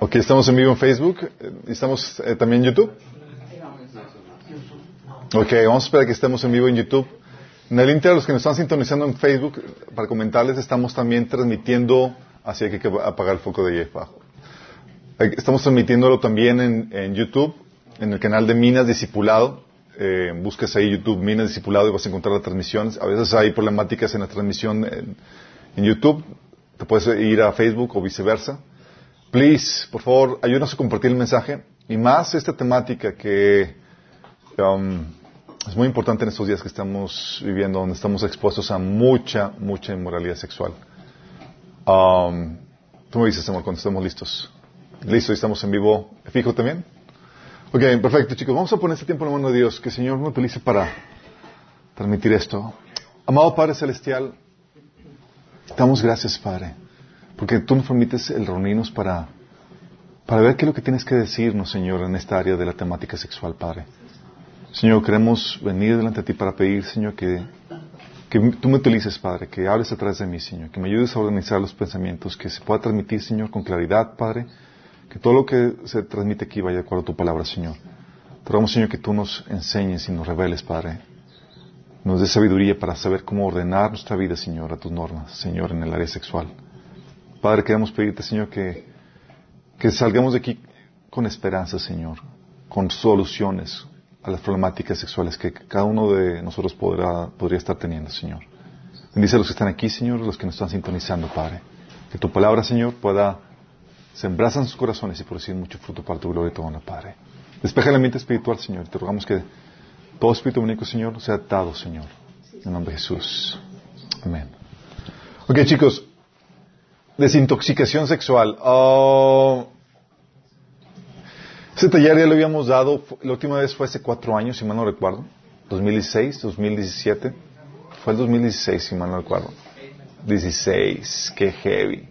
Ok, estamos en vivo en Facebook. ¿Estamos eh, también en YouTube? Ok, vamos a esperar que estemos en vivo en YouTube. En el Inter, los que nos están sintonizando en Facebook, para comentarles, estamos también transmitiendo, así que hay que apagar el foco de ahí abajo. Estamos transmitiéndolo también en, en YouTube, en el canal de Minas Discipulado. Eh, busques ahí YouTube Minas Discipulado y vas a encontrar las transmisiones. A veces hay problemáticas en la transmisión en, en YouTube. Te puedes ir a Facebook o viceversa. Please, por favor, ayúdanos a compartir el mensaje. Y más esta temática que um, es muy importante en estos días que estamos viviendo, donde estamos expuestos a mucha, mucha inmoralidad sexual. Um, Tú me dices, amor, cuando estemos listos. Listo, estamos en vivo. ¿Fijo también? Ok, perfecto, chicos. Vamos a poner este tiempo en la mano de Dios. Que el Señor me utilice para transmitir esto. Amado Padre Celestial, damos gracias, Padre, porque tú nos permites el reunirnos para, para ver qué es lo que tienes que decirnos, Señor, en esta área de la temática sexual, Padre. Señor, queremos venir delante de ti para pedir, Señor, que, que tú me utilices, Padre, que hables atrás de mí, Señor, que me ayudes a organizar los pensamientos, que se pueda transmitir, Señor, con claridad, Padre, que todo lo que se transmite aquí vaya de acuerdo a tu palabra, Señor. Te rogamos, Señor, que tú nos enseñes y nos reveles, Padre. Nos dé sabiduría para saber cómo ordenar nuestra vida, Señor, a tus normas, Señor, en el área sexual. Padre, queremos pedirte, Señor, que, que salgamos de aquí con esperanza, Señor, con soluciones a las problemáticas sexuales que cada uno de nosotros podrá, podría estar teniendo, Señor. Bendice a los que están aquí, Señor, los que nos están sintonizando, Padre. Que tu palabra, Señor, pueda sembrarse en sus corazones y producir mucho fruto para tu gloria y tu honor, Padre. Despeja el ambiente espiritual, Señor. Te rogamos que todo espíritu único, Señor, sea atado, Señor. En nombre de Jesús. Amén. Ok, chicos. Desintoxicación sexual. Oh, ese taller ya lo habíamos dado, la última vez fue hace cuatro años, si mal no recuerdo. 2016, 2017. Fue el 2016, si mal no recuerdo. 16, qué heavy.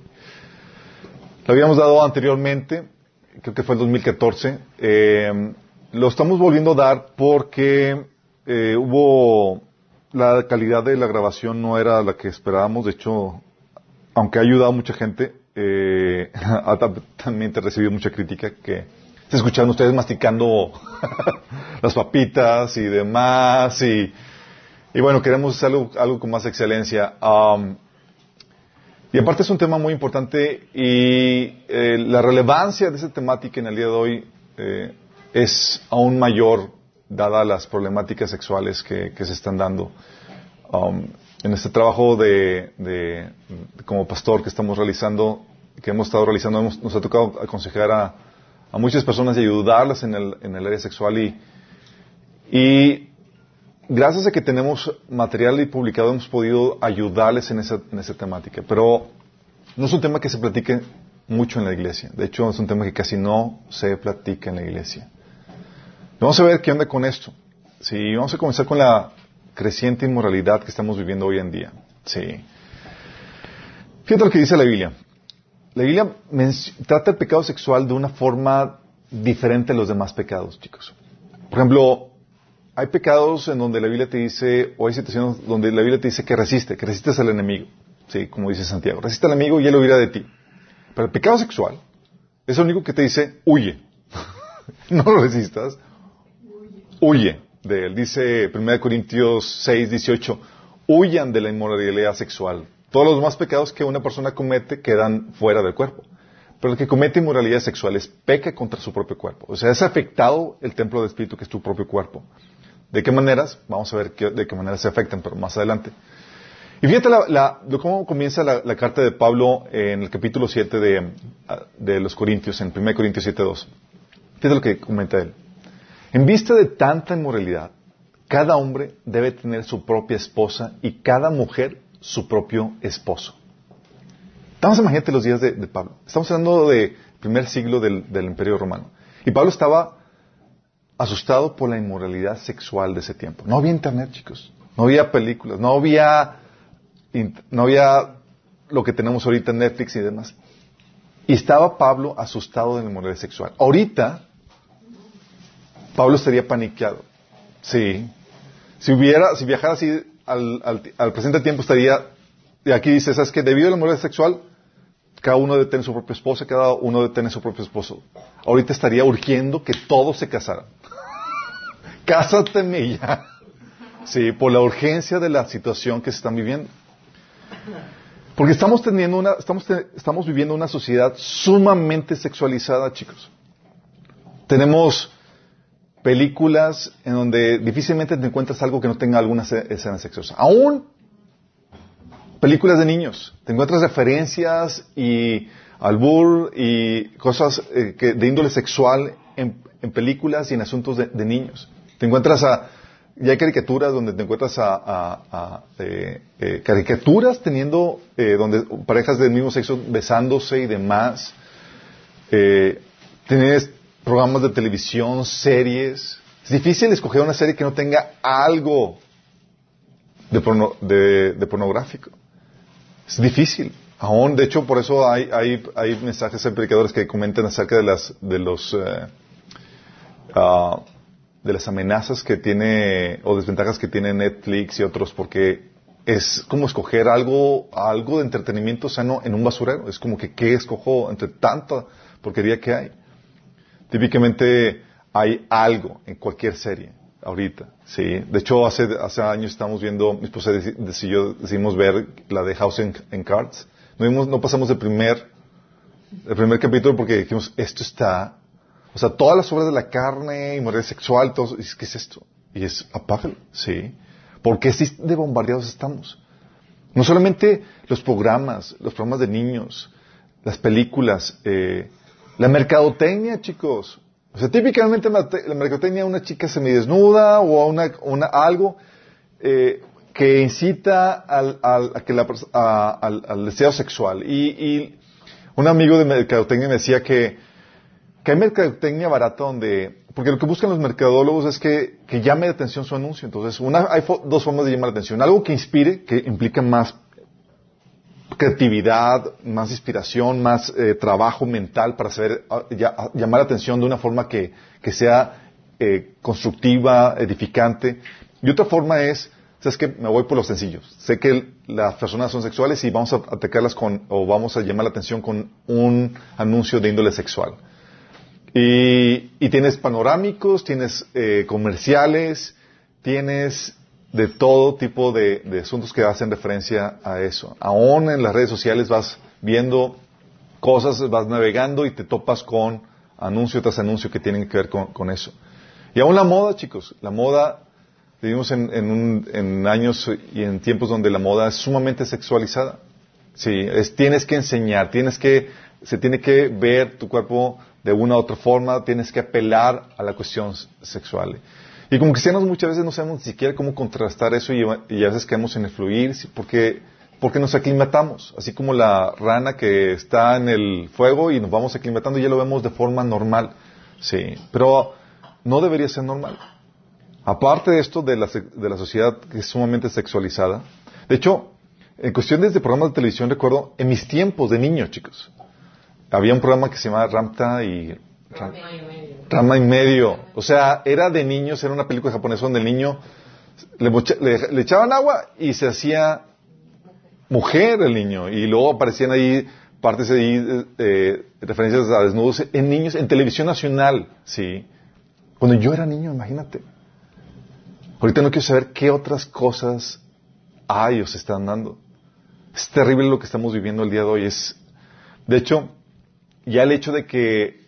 Lo habíamos dado anteriormente, creo que fue el 2014. Eh, lo estamos volviendo a dar porque eh, hubo la calidad de la grabación no era la que esperábamos. De hecho, aunque ha ayudado a mucha gente, eh, ha también recibido mucha crítica que se escucharon ustedes masticando las papitas y demás y, bueno, queremos hacer algo, algo con más excelencia. Y aparte es un tema muy importante y eh, la relevancia de esa temática en el día de hoy eh, es aún mayor dada las problemáticas sexuales que, que se están dando. Um, en este trabajo de, de, como pastor que estamos realizando, que hemos estado realizando, hemos, nos ha tocado aconsejar a, a muchas personas y ayudarlas en el, en el área sexual y, y gracias a que tenemos material y publicado hemos podido ayudarles en esa, en esa temática. Pero no es un tema que se platique mucho en la iglesia. De hecho, es un tema que casi no se platica en la iglesia. Vamos a ver qué onda con esto. Sí, vamos a comenzar con la creciente inmoralidad que estamos viviendo hoy en día. Sí. Fíjate lo que dice la Biblia. La Biblia trata el pecado sexual de una forma diferente a los demás pecados, chicos. Por ejemplo, hay pecados en donde la Biblia te dice, o hay situaciones donde la Biblia te dice que resiste, que resistes al enemigo. Sí, como dice Santiago. Resiste al enemigo y él huirá de ti. Pero el pecado sexual es el único que te dice, huye. no lo resistas, huye de él. Dice 1 Corintios 6, 18, huyan de la inmoralidad sexual. Todos los demás pecados que una persona comete quedan fuera del cuerpo. Pero el que comete inmoralidades sexuales peca contra su propio cuerpo. O sea, es afectado el templo del Espíritu que es tu propio cuerpo. ¿De qué maneras? Vamos a ver de qué maneras se afectan, pero más adelante. Y fíjate la, cómo comienza la, carta de Pablo en el capítulo 7 de, de los Corintios, en 1 Corintios 7, 2. Fíjate lo que comenta él. En vista de tanta inmoralidad, cada hombre debe tener su propia esposa y cada mujer su propio esposo. Estamos imagínate los días de, Pablo. Estamos hablando del primer siglo del, del Imperio Romano. Y Pablo estaba asustado por la inmoralidad sexual de ese tiempo. No había internet, chicos. No había películas. No había, no había lo que tenemos ahorita en Netflix y demás. Y estaba Pablo asustado de la inmoralidad sexual. Ahorita, Pablo estaría paniqueado. Sí. Si hubiera, si viajara así al, al, al presente tiempo estaría y aquí dice, ¿sabes que Debido a la moralidad sexual, cada uno debe tener su propia esposa, cada uno debe tener su propio esposo. Ahorita estaría urgiendo que todos se casaran. Cásate ya. Sí, por la urgencia de la situación que se están viviendo. Porque estamos teniendo una, estamos, estamos viviendo una sociedad sumamente sexualizada, chicos. Tenemos películas en donde difícilmente te encuentras algo que no tenga alguna escena sexosa. Aún películas de niños. Te encuentras referencias y albur y cosas eh, de índole sexual en, películas y en asuntos de, niños. Te encuentras a... Ya hay caricaturas donde te encuentras a, eh, eh, caricaturas teniendo, donde parejas del mismo sexo besándose y demás. tienes programas de televisión, series. Es difícil escoger una serie que no tenga algo de, de pornográfico. Es difícil. Aún, de hecho, por eso hay, hay, hay mensajes en predicadores que comentan acerca de las, de los, ah, de las amenazas que tiene, o desventajas que tiene Netflix y otros, porque es como escoger algo, algo de entretenimiento sano en un basurero. Es como que, ¿qué escojo entre tanta porquería que hay? Típicamente hay algo en cualquier serie ahorita, sí. De hecho, hace, hace años estamos viendo, mi esposa yo decidimos ver la de House and Cards. No, no pasamos el primer, el primer capítulo porque dijimos, esto está, o sea, todas las obras de la carne y moral sexual, todo, ¿qué es esto? Y es, apágalo, sí. Porque así de bombardeados estamos. No solamente los programas, los programas de niños, las películas, eh, la mercadotecnia, chicos. O sea, típicamente la, mercadotecnia una chica semidesnuda o una, una algo eh, que incita al, al, a que la, al, al, deseo sexual. Y, y, un amigo de mercadotecnia me decía que, que hay mercadotecnia barata donde, porque lo que buscan los mercadólogos es que, que llame la atención su anuncio. Entonces, una, hay dos formas de llamar la atención. Algo que inspire, que implica más creatividad, más inspiración, más eh, trabajo mental para saber ah, ah, llamar la atención de una forma que, sea eh, constructiva, edificante. Y otra forma es, sabes que me voy por los sencillos. Sé que las personas son sexuales y vamos a atacarlas con, o vamos a llamar la atención con un anuncio de índole sexual. Y, tienes panorámicos, tienes eh, comerciales, tienes de todo tipo de, asuntos que hacen referencia a eso. Aún en las redes sociales vas viendo cosas, vas navegando y te topas con anuncio tras anuncio que tienen que ver con, eso. Y aún la moda, chicos, la moda, vivimos en, años y en tiempos donde la moda es sumamente sexualizada. Sí, es, tienes que enseñar, tienes que, se tiene que ver tu cuerpo de una u otra forma, tienes que apelar a la cuestión sexual. Y como cristianos muchas veces no sabemos ni siquiera cómo contrastar eso y, a veces caemos en el fluir porque, porque nos aclimatamos. Así como la rana que está en el fuego y nos vamos aclimatando y ya lo vemos de forma normal. Sí, pero no debería ser normal. Aparte de esto de la, de la sociedad que es sumamente sexualizada, de hecho, en cuestiones de programas de televisión recuerdo, en mis tiempos de niño, chicos, había un programa que se llamaba Ramta y Rama y medio. O sea, era de niños, era una película japonesa donde el niño le, echaban agua y se hacía mujer el niño. Y luego aparecían ahí partes ahí, eh, referencias a desnudos en niños, en televisión nacional, sí. Cuando yo era niño, imagínate. Ahorita no quiero saber qué otras cosas hay o se están dando. Es terrible lo que estamos viviendo el día de hoy. Es, de hecho, ya el hecho de que,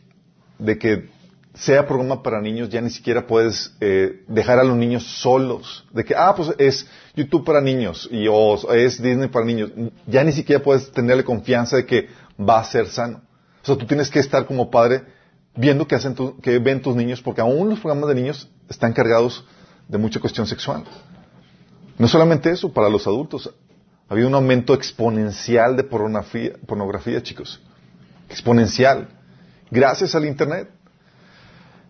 de que sea programa para niños, ya ni siquiera puedes eh, dejar a los niños solos. De que, ah, pues es YouTube para niños y o es Disney para niños. Ya ni siquiera puedes tenerle confianza de que va a ser sano. O sea, tú tienes que estar como padre viendo qué hacen tu, que ven tus niños, porque aún los programas de niños están cargados de mucha cuestión sexual. No solamente eso, para los adultos. Ha habido un aumento exponencial de pornografía, pornografía chicos. Exponencial. Gracias al Internet.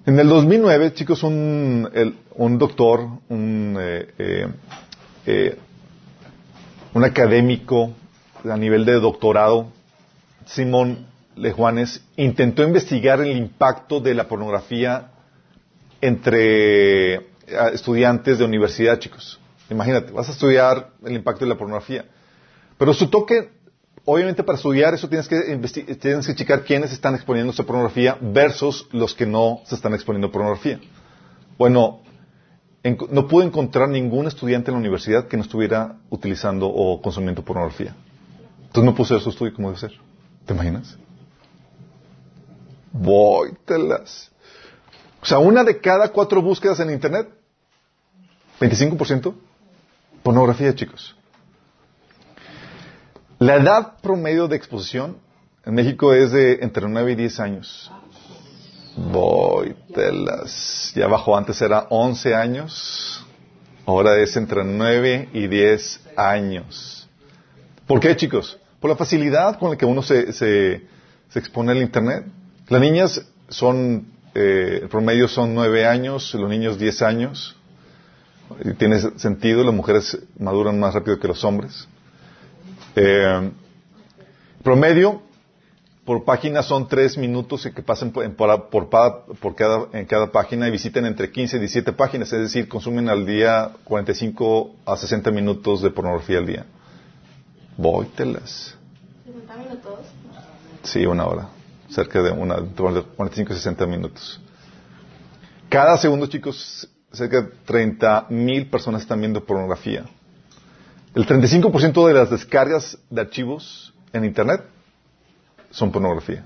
En el 2009, chicos, un, un doctor, un, eh, eh, eh, un académico a nivel de doctorado, Simón Lejuanes, intentó investigar el impacto de la pornografía entre estudiantes de universidad, chicos. Imagínate, vas a estudiar el impacto de la pornografía. Pero su toque, obviamente para estudiar eso tienes que, tienes que checar quiénes están exponiéndose a pornografía versus los que no se están exponiendo pornografía. Bueno, no pude encontrar ningún estudiante en la universidad que no estuviera utilizando o consumiendo pornografía. Entonces no puse su estudio como debe ser. ¿Te imaginas? Voy, telas. O sea, una de cada cuatro búsquedas en Internet, 25%, pornografía, chicos. La edad promedio de exposición en México es de entre 9 y 10 años. Voy, telas. Ya bajó, antes era 11 años. Ahora es entre 9 y 10 años. ¿Por qué, chicos? Por la facilidad con la que uno se, se, expone al Internet. Las niñas son, eh, el promedio son 9 años, los niños 10 años. Y tiene sentido, las mujeres maduran más rápido que los hombres. Eh, promedio, por página son tres minutos que pasen por, por, por, cada, en cada página y visiten entre 15 y 17 páginas, es decir, consumen al día 45 a 60 minutos de pornografía al día. Vóytelas. ¿50 minutos? Sí, una hora. Cerca de una, 45 a 60 minutos. Cada segundo, chicos, cerca de 30 mil personas están viendo pornografía. El 35% de las descargas de archivos en Internet son pornografía.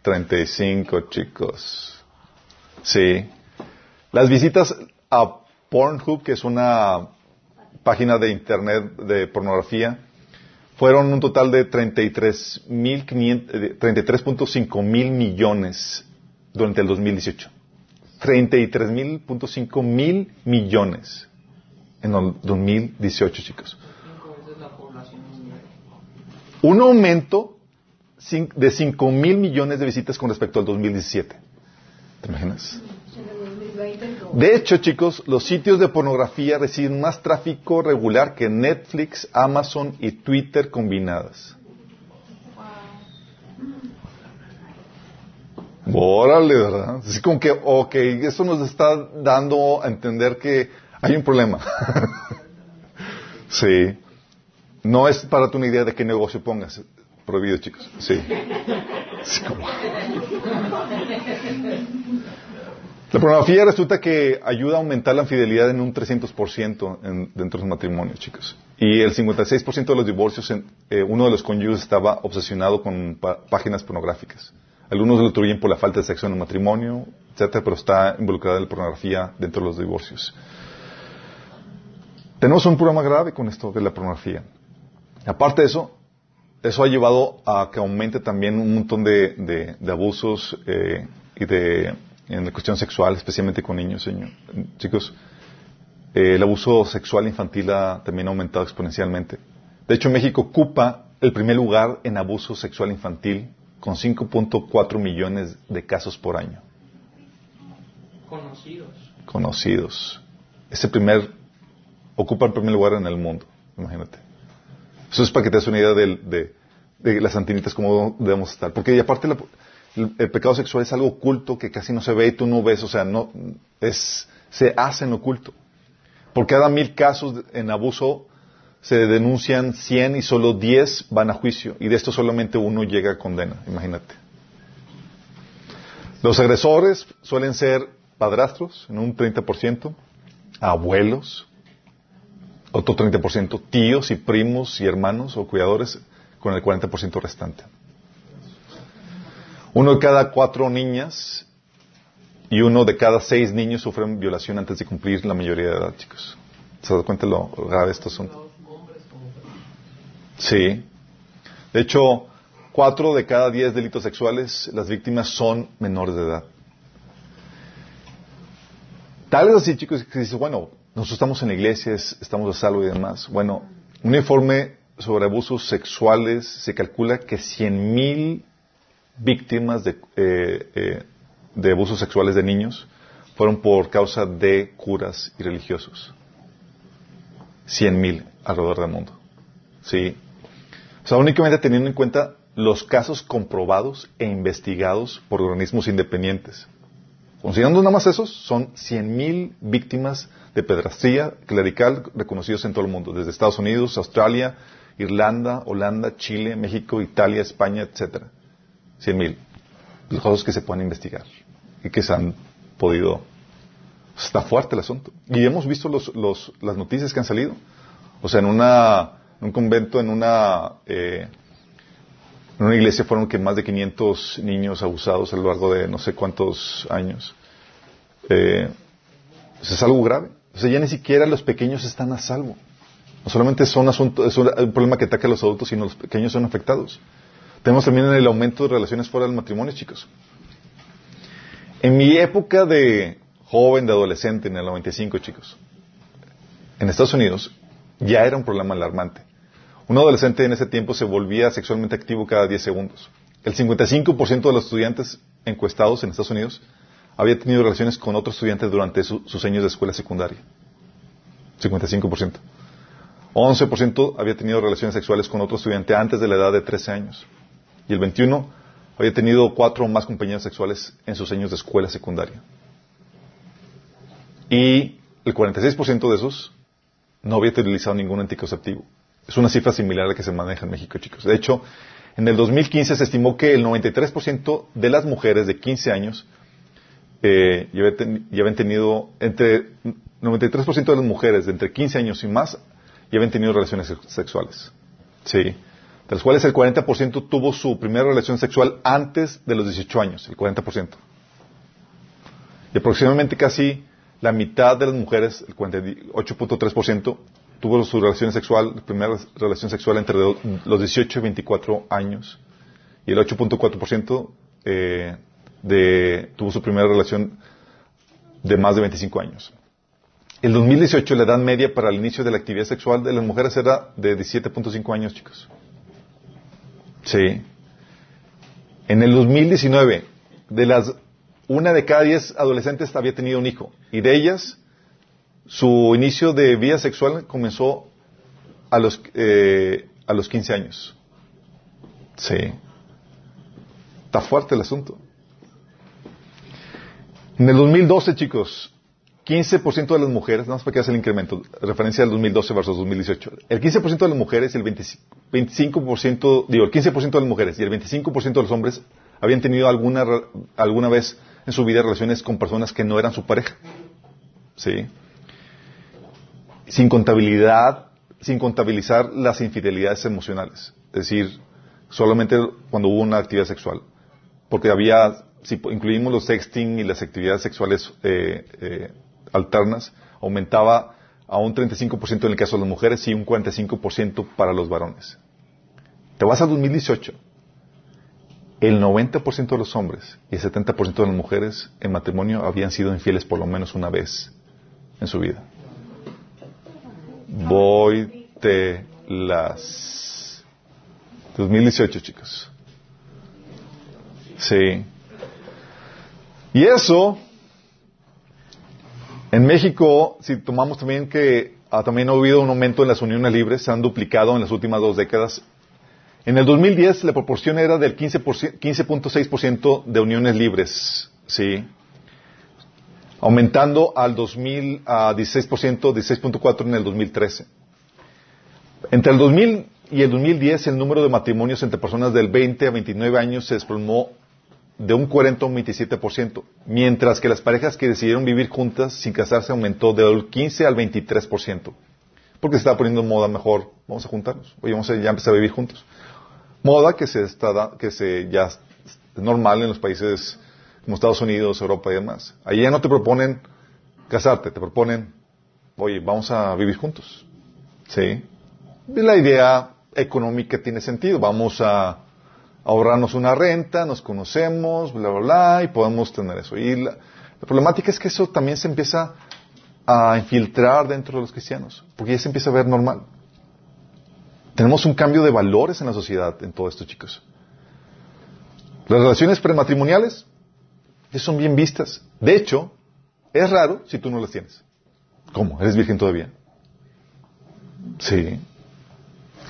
35 chicos. Sí. Las visitas a Pornhub, que es una página de internet de pornografía, fueron un total de 33.5 mil millones durante el 2018. 33.5 mil millones en el 2018, chicos. Un aumento de 5 mil millones de visitas con respecto al 2017. ¿Te imaginas? De hecho, chicos, los sitios de pornografía reciben más tráfico regular que Netflix, Amazon y Twitter combinadas. Órale, ¿verdad? Así como que, ok, eso nos está dando a entender que hay un problema. sí. No es para tu una idea de qué negocio pongas. Prohibido, chicos. Sí. La pornografía resulta que ayuda a aumentar la infidelidad en un 300% en, dentro de los matrimonios, chicos. Y el 56% de los divorcios, en, eh, uno de los cónyuges estaba obsesionado con páginas pornográficas. Algunos lo atribuyen por la falta de sexo en el matrimonio, etcétera, pero está involucrada la pornografía dentro de los divorcios. Tenemos un problema grave con esto de la pornografía. Aparte de eso, eso ha llevado a que aumente también un montón de, abusos eh, y de en la cuestión sexual, especialmente con niños, señor. chicos. Eh, el abuso sexual infantil ha también aumentado exponencialmente. De hecho, México ocupa el primer lugar en abuso sexual infantil con 5.4 millones de casos por año. Conocidos. Conocidos. Ese primer ocupa el primer lugar en el mundo, imagínate. Eso es para que te des una idea de, las antinitas, cómo debemos estar. Porque aparte el, pecado sexual es algo oculto que casi no se ve y tú no ves, o sea, no es se hace en oculto. Por cada mil casos en abuso se denuncian 100 y solo 10 van a juicio. Y de esto solamente uno llega a condena, imagínate. Los agresores suelen ser padrastros, en un 30%, abuelos, otro 30% tíos y primos y hermanos o cuidadores con el 40% restante. Uno de cada cuatro niñas y uno de cada seis niños sufren violación antes de cumplir la mayoría de edad, chicos. ¿Se dan cuenta lo grave estos son? Sí. De hecho, cuatro de cada diez delitos sexuales, las víctimas son menores de edad. Tal es así, chicos, que dice, bueno, nosotros estamos en la iglesia, estamos a salvo y demás. Bueno, un informe sobre abusos sexuales se calcula que 100.000 víctimas de, eh, eh, de abusos sexuales de niños fueron por causa de curas y religiosos. 100.000 alrededor del mundo. Sí. O sea, únicamente teniendo en cuenta los casos comprobados e investigados por organismos independientes. Considerando nada más esos, son 100.000 víctimas de pedrastría clerical reconocidos en todo el mundo, desde Estados Unidos, Australia, Irlanda, Holanda, Chile, México, Italia, España, etcétera. Cien mil. Los casos que se pueden investigar y que se han podido. Está fuerte el asunto. Y hemos visto los, los, las noticias que han salido. O sea, en una, un convento, en una, eh, en una iglesia fueron que más de 500 niños abusados a lo largo de no sé cuántos años. Eh, es algo grave. O sea, ya ni siquiera los pequeños están a salvo. No solamente son asunto, es un, problema que ataca a los adultos, sino los pequeños son afectados. Tenemos también el aumento de relaciones fuera del matrimonio, chicos. En mi época de joven, de adolescente, en el 95, chicos, en Estados Unidos, ya era un problema alarmante. Un adolescente en ese tiempo se volvía sexualmente activo cada 10 segundos. El 55% de los estudiantes encuestados en Estados Unidos había tenido relaciones con otros estudiantes durante sus años de escuela secundaria. 55%. 11% había tenido relaciones sexuales con otro estudiante antes de la edad de 13 años. Y el 21% había tenido cuatro o más compañeros sexuales en sus años de escuela secundaria. Y el 46% de esos no había utilizado ningún anticonceptivo. Es una cifra similar a la que se maneja en México, chicos. De hecho, en el 2015 se estimó que el 93% de las mujeres de 15 años eh, ya, habían tenido, entre 93% de las mujeres de entre 15 años y más ya habían tenido relaciones sexuales. Sí. De las cuales el 40% tuvo su primera relación sexual antes de los 18 años, el 40%. Y aproximadamente casi la mitad de las mujeres, el 48.3%, tuvo su relación sexual, primera relación sexual entre los 18 y 24 años. Y el 8.4% eh, de, tuvo su primera relación de más de 25 años. El 2018 la edad media para el inicio de la actividad sexual de las mujeres era de 17.5 años, chicos. Sí. En el 2019, de las una de cada diez adolescentes había tenido un hijo. Y de ellas, su inicio de vida sexual comenzó a los, eh, a los 15 años. Sí. Está fuerte el asunto. En el 2012, chicos, 15% de las mujeres, más para que haga el incremento, referencia al 2012 versus 2018, el 15% de las mujeres y el 25%, digo, el 15% de las mujeres y el 25% de los hombres habían tenido alguna, alguna vez en su vida relaciones con personas que no eran su pareja. ¿Sí? Sin contabilidad, sin contabilizar las infidelidades emocionales. Es decir, solamente cuando hubo una actividad sexual. Porque había, si incluimos los sexting y las actividades sexuales eh, eh, alternas, aumentaba a un 35% en el caso de las mujeres y un 45% para los varones. Te vas a 2018 el 90% de los hombres y el 70% de las mujeres en matrimonio habían sido infieles por lo menos una vez en su vida. Voy te las 2018, chicos. Sí. Y eso, en México, si tomamos también que ha, también ha habido un aumento en las uniones libres, se han duplicado en las últimas dos décadas en el 2010 la proporción era del 15.6% de uniones libres, ¿sí? Aumentando al 2000 a 16%, 16.4% en el 2013. Entre el 2000 y el 2010 el número de matrimonios entre personas del 20 a 29 años se desplomó de un 40 a un 27%, mientras que las parejas que decidieron vivir juntas sin casarse aumentó del 15 al 23%, porque se estaba poniendo en moda mejor, vamos a juntarnos, oye, vamos a ya empezar a vivir juntos moda que se está que se ya es normal en los países como Estados Unidos, Europa y demás. Allí ya no te proponen casarte, te proponen, oye, vamos a vivir juntos. ¿Sí? La idea económica tiene sentido. Vamos a ahorrarnos una renta, nos conocemos, bla, bla, bla, y podemos tener eso. Y la, la problemática es que eso también se empieza a infiltrar dentro de los cristianos, porque ya se empieza a ver normal. Tenemos un cambio de valores en la sociedad en todo esto, chicos. Las relaciones prematrimoniales ya son bien vistas. De hecho, es raro si tú no las tienes. ¿Cómo? ¿Eres virgen todavía? Sí.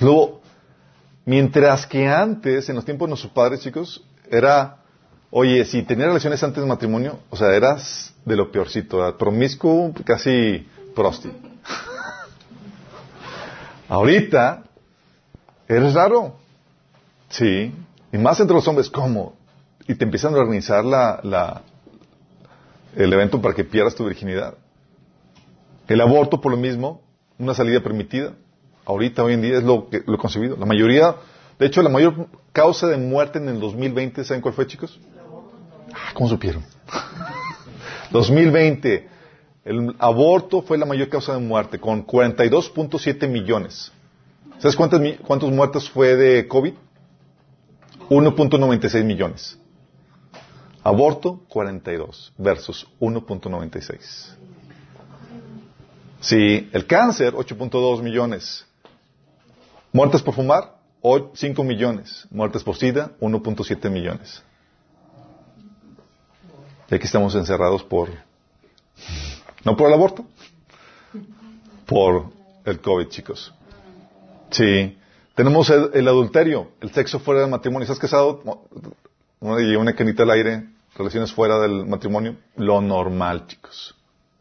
Luego, mientras que antes, en los tiempos de nuestros padres, chicos, era, oye, si tenías relaciones antes del matrimonio, o sea, eras de lo peorcito, promiscuo, casi prosti. Ahorita, Eres raro. Sí. Y más entre los hombres, ¿cómo? Y te empiezan a organizar la, la, el evento para que pierdas tu virginidad. El aborto, por lo mismo, una salida permitida. Ahorita, hoy en día, es lo, que, lo concebido. La mayoría, de hecho, la mayor causa de muerte en el 2020, ¿saben cuál fue, chicos? Ah, ¿Cómo supieron? 2020, el aborto fue la mayor causa de muerte, con 42.7 millones. ¿Sabes cuántos, cuántos muertos fue de COVID? 1.96 millones. Aborto, 42 versus 1.96. Sí, el cáncer, 8.2 millones. Muertes por fumar, 5 millones. Muertes por SIDA, 1.7 millones. Y aquí estamos encerrados por, no por el aborto, por el COVID, chicos. Sí. Tenemos el, adulterio, el sexo fuera del matrimonio. ¿Estás casado? Una, y una canita al aire, relaciones fuera del matrimonio. Lo normal, chicos.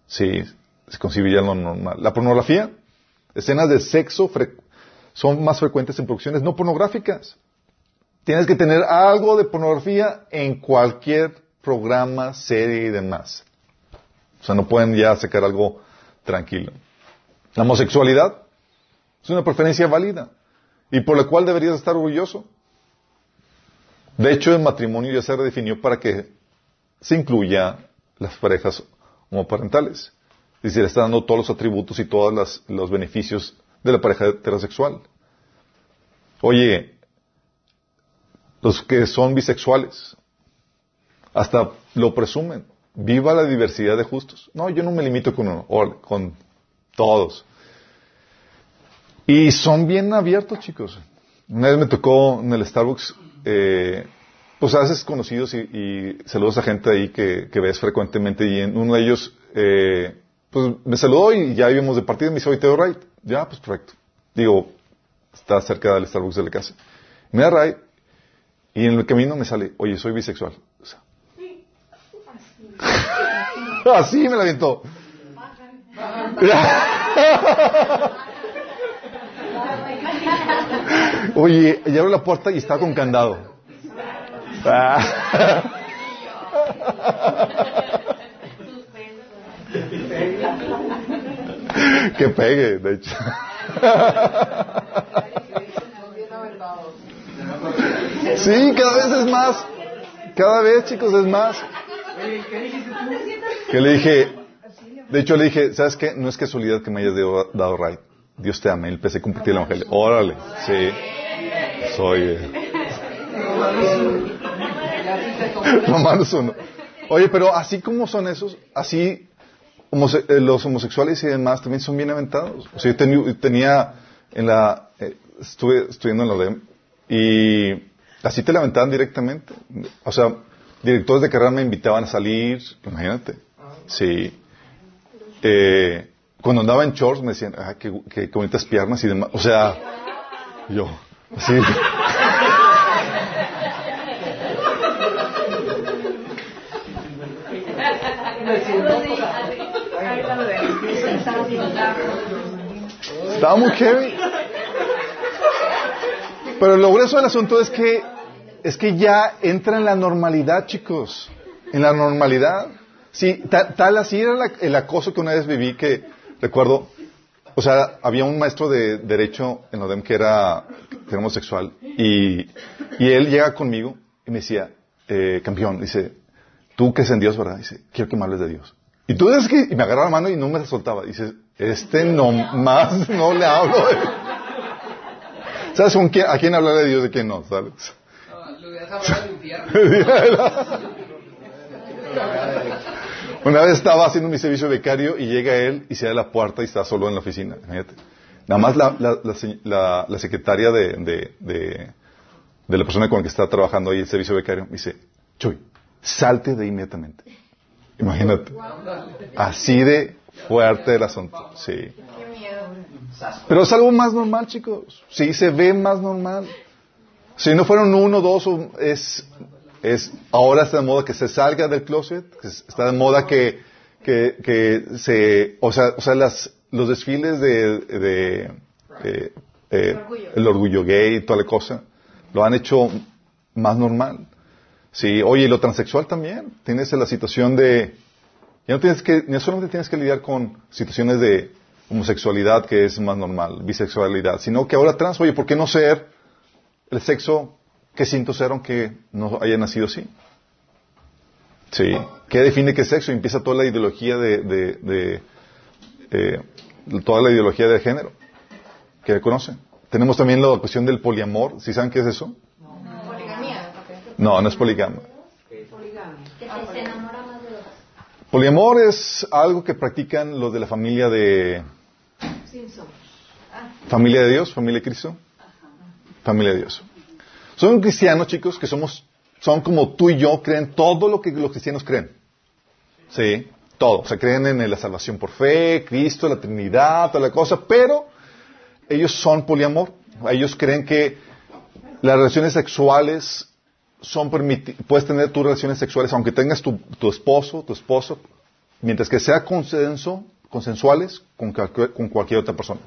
Sí, se concibe lo normal. La pornografía, escenas de sexo son más frecuentes en producciones no pornográficas. Tienes que tener algo de pornografía en cualquier programa, serie y demás. O sea, no pueden ya sacar algo tranquilo. La homosexualidad es una preferencia válida y por la cual deberías estar orgulloso. De hecho, el matrimonio ya se redefinió para que se incluya las parejas homoparentales. Es decir, está dando todos los atributos y todos los beneficios de la pareja heterosexual. Oye, los que son bisexuales, hasta lo presumen. Viva la diversidad de justos. No, yo no me limito con uno, con todos. Y son bien abiertos, chicos. Una vez me tocó en el Starbucks, eh, pues haces conocidos y, saludos a gente ahí que, ves frecuentemente y en uno de ellos, eh, pues me saludó y ya íbamos de partida y me dice, oye, te doy right. Ya, pues perfecto. Digo, está cerca del Starbucks de la casa. Me da right y en el camino me sale, oye, soy bisexual. así. me la aventó. Oye, y abro la puerta y está con candado. que pegue, de hecho. sí, cada vez es más. Cada vez, chicos, es más. Que le dije, de hecho le dije, ¿sabes qué? No es casualidad que me hayas dado right. Dios te ama. Y empecé a compartir el evangelio. Órale, sí. Soy. Eh. Romanos uno. Oye, pero así como son esos, así eh, los homosexuales y demás también son bien aventados. O sea, yo tenía en la, eh, estuve estudiando en la ODEM y así te la aventaban directamente. O sea, directores de carrera me invitaban a salir, imagínate. Sí. Eh, cuando andaba en shorts me decían, ah, qué, qué, bonitas piernas y demás. O sea, yo, así. Estaba muy heavy. Pero lo grueso del asunto es que es que ya entra en la normalidad, chicos. En la normalidad. Sí, tal, así era el acoso que una vez viví que recuerdo, o sea, había un maestro de derecho en ODEM que era, que homosexual y, y, él llega conmigo y me decía, eh, campeón, dice, tú que es en Dios, ¿verdad? Dice, quiero que me hables de Dios. Y tú dices que, y me agarraba la mano y no me soltaba. Dice, este no más no le hablo. ¿Sabes con quién, a quién hablar de Dios y a quién no? ¿Sabes? Una vez estaba haciendo mi servicio becario y llega él y se da la puerta y está solo en la oficina. Nada más la, la, la, secretaria de, de, de, la persona con la que está trabajando ahí el servicio becario me dice, Chuy, salte de inmediatamente. Imagínate. Así de fuerte el asunto. Sí. Pero es algo más normal, chicos. Sí, se ve más normal. Si no fueron uno, dos, es es ahora está de moda que se salga del closet, está de moda que, que, se, o sea, o sea las, los desfiles de, de, eh, el, orgullo. gay y toda la cosa. Lo han hecho más normal. Sí, oye, y lo transexual también. Tienes la situación de... Ya no tienes que, no solamente tienes que lidiar con situaciones de homosexualidad que es más normal, bisexualidad, sino que ahora trans, oye, ¿por qué no ser el sexo que siento ser aunque no haya nacido así? Sí. ¿Qué define qué es sexo? empieza toda la ideología de, de, eh, toda la ideología de género que conocen. Tenemos también la cuestión del poliamor. ¿Sí saben qué es eso? Poligamia. No, no es poligamia. Poliamor es algo que practican los de la familia de familia de Dios, familia de Cristo, familia de Dios. Son cristianos, chicos, que somos son como tú y yo, creen todo lo que los cristianos creen. Sí, todo. O sea, creen en la salvación por fe, Cristo, la Trinidad, toda la cosa, pero ellos son poliamor. Ellos creen que las relaciones sexuales son puedes tener tus relaciones sexuales aunque tengas tu, esposo, tu esposo, mientras que sea consenso, consensuales con, con cualquier otra persona.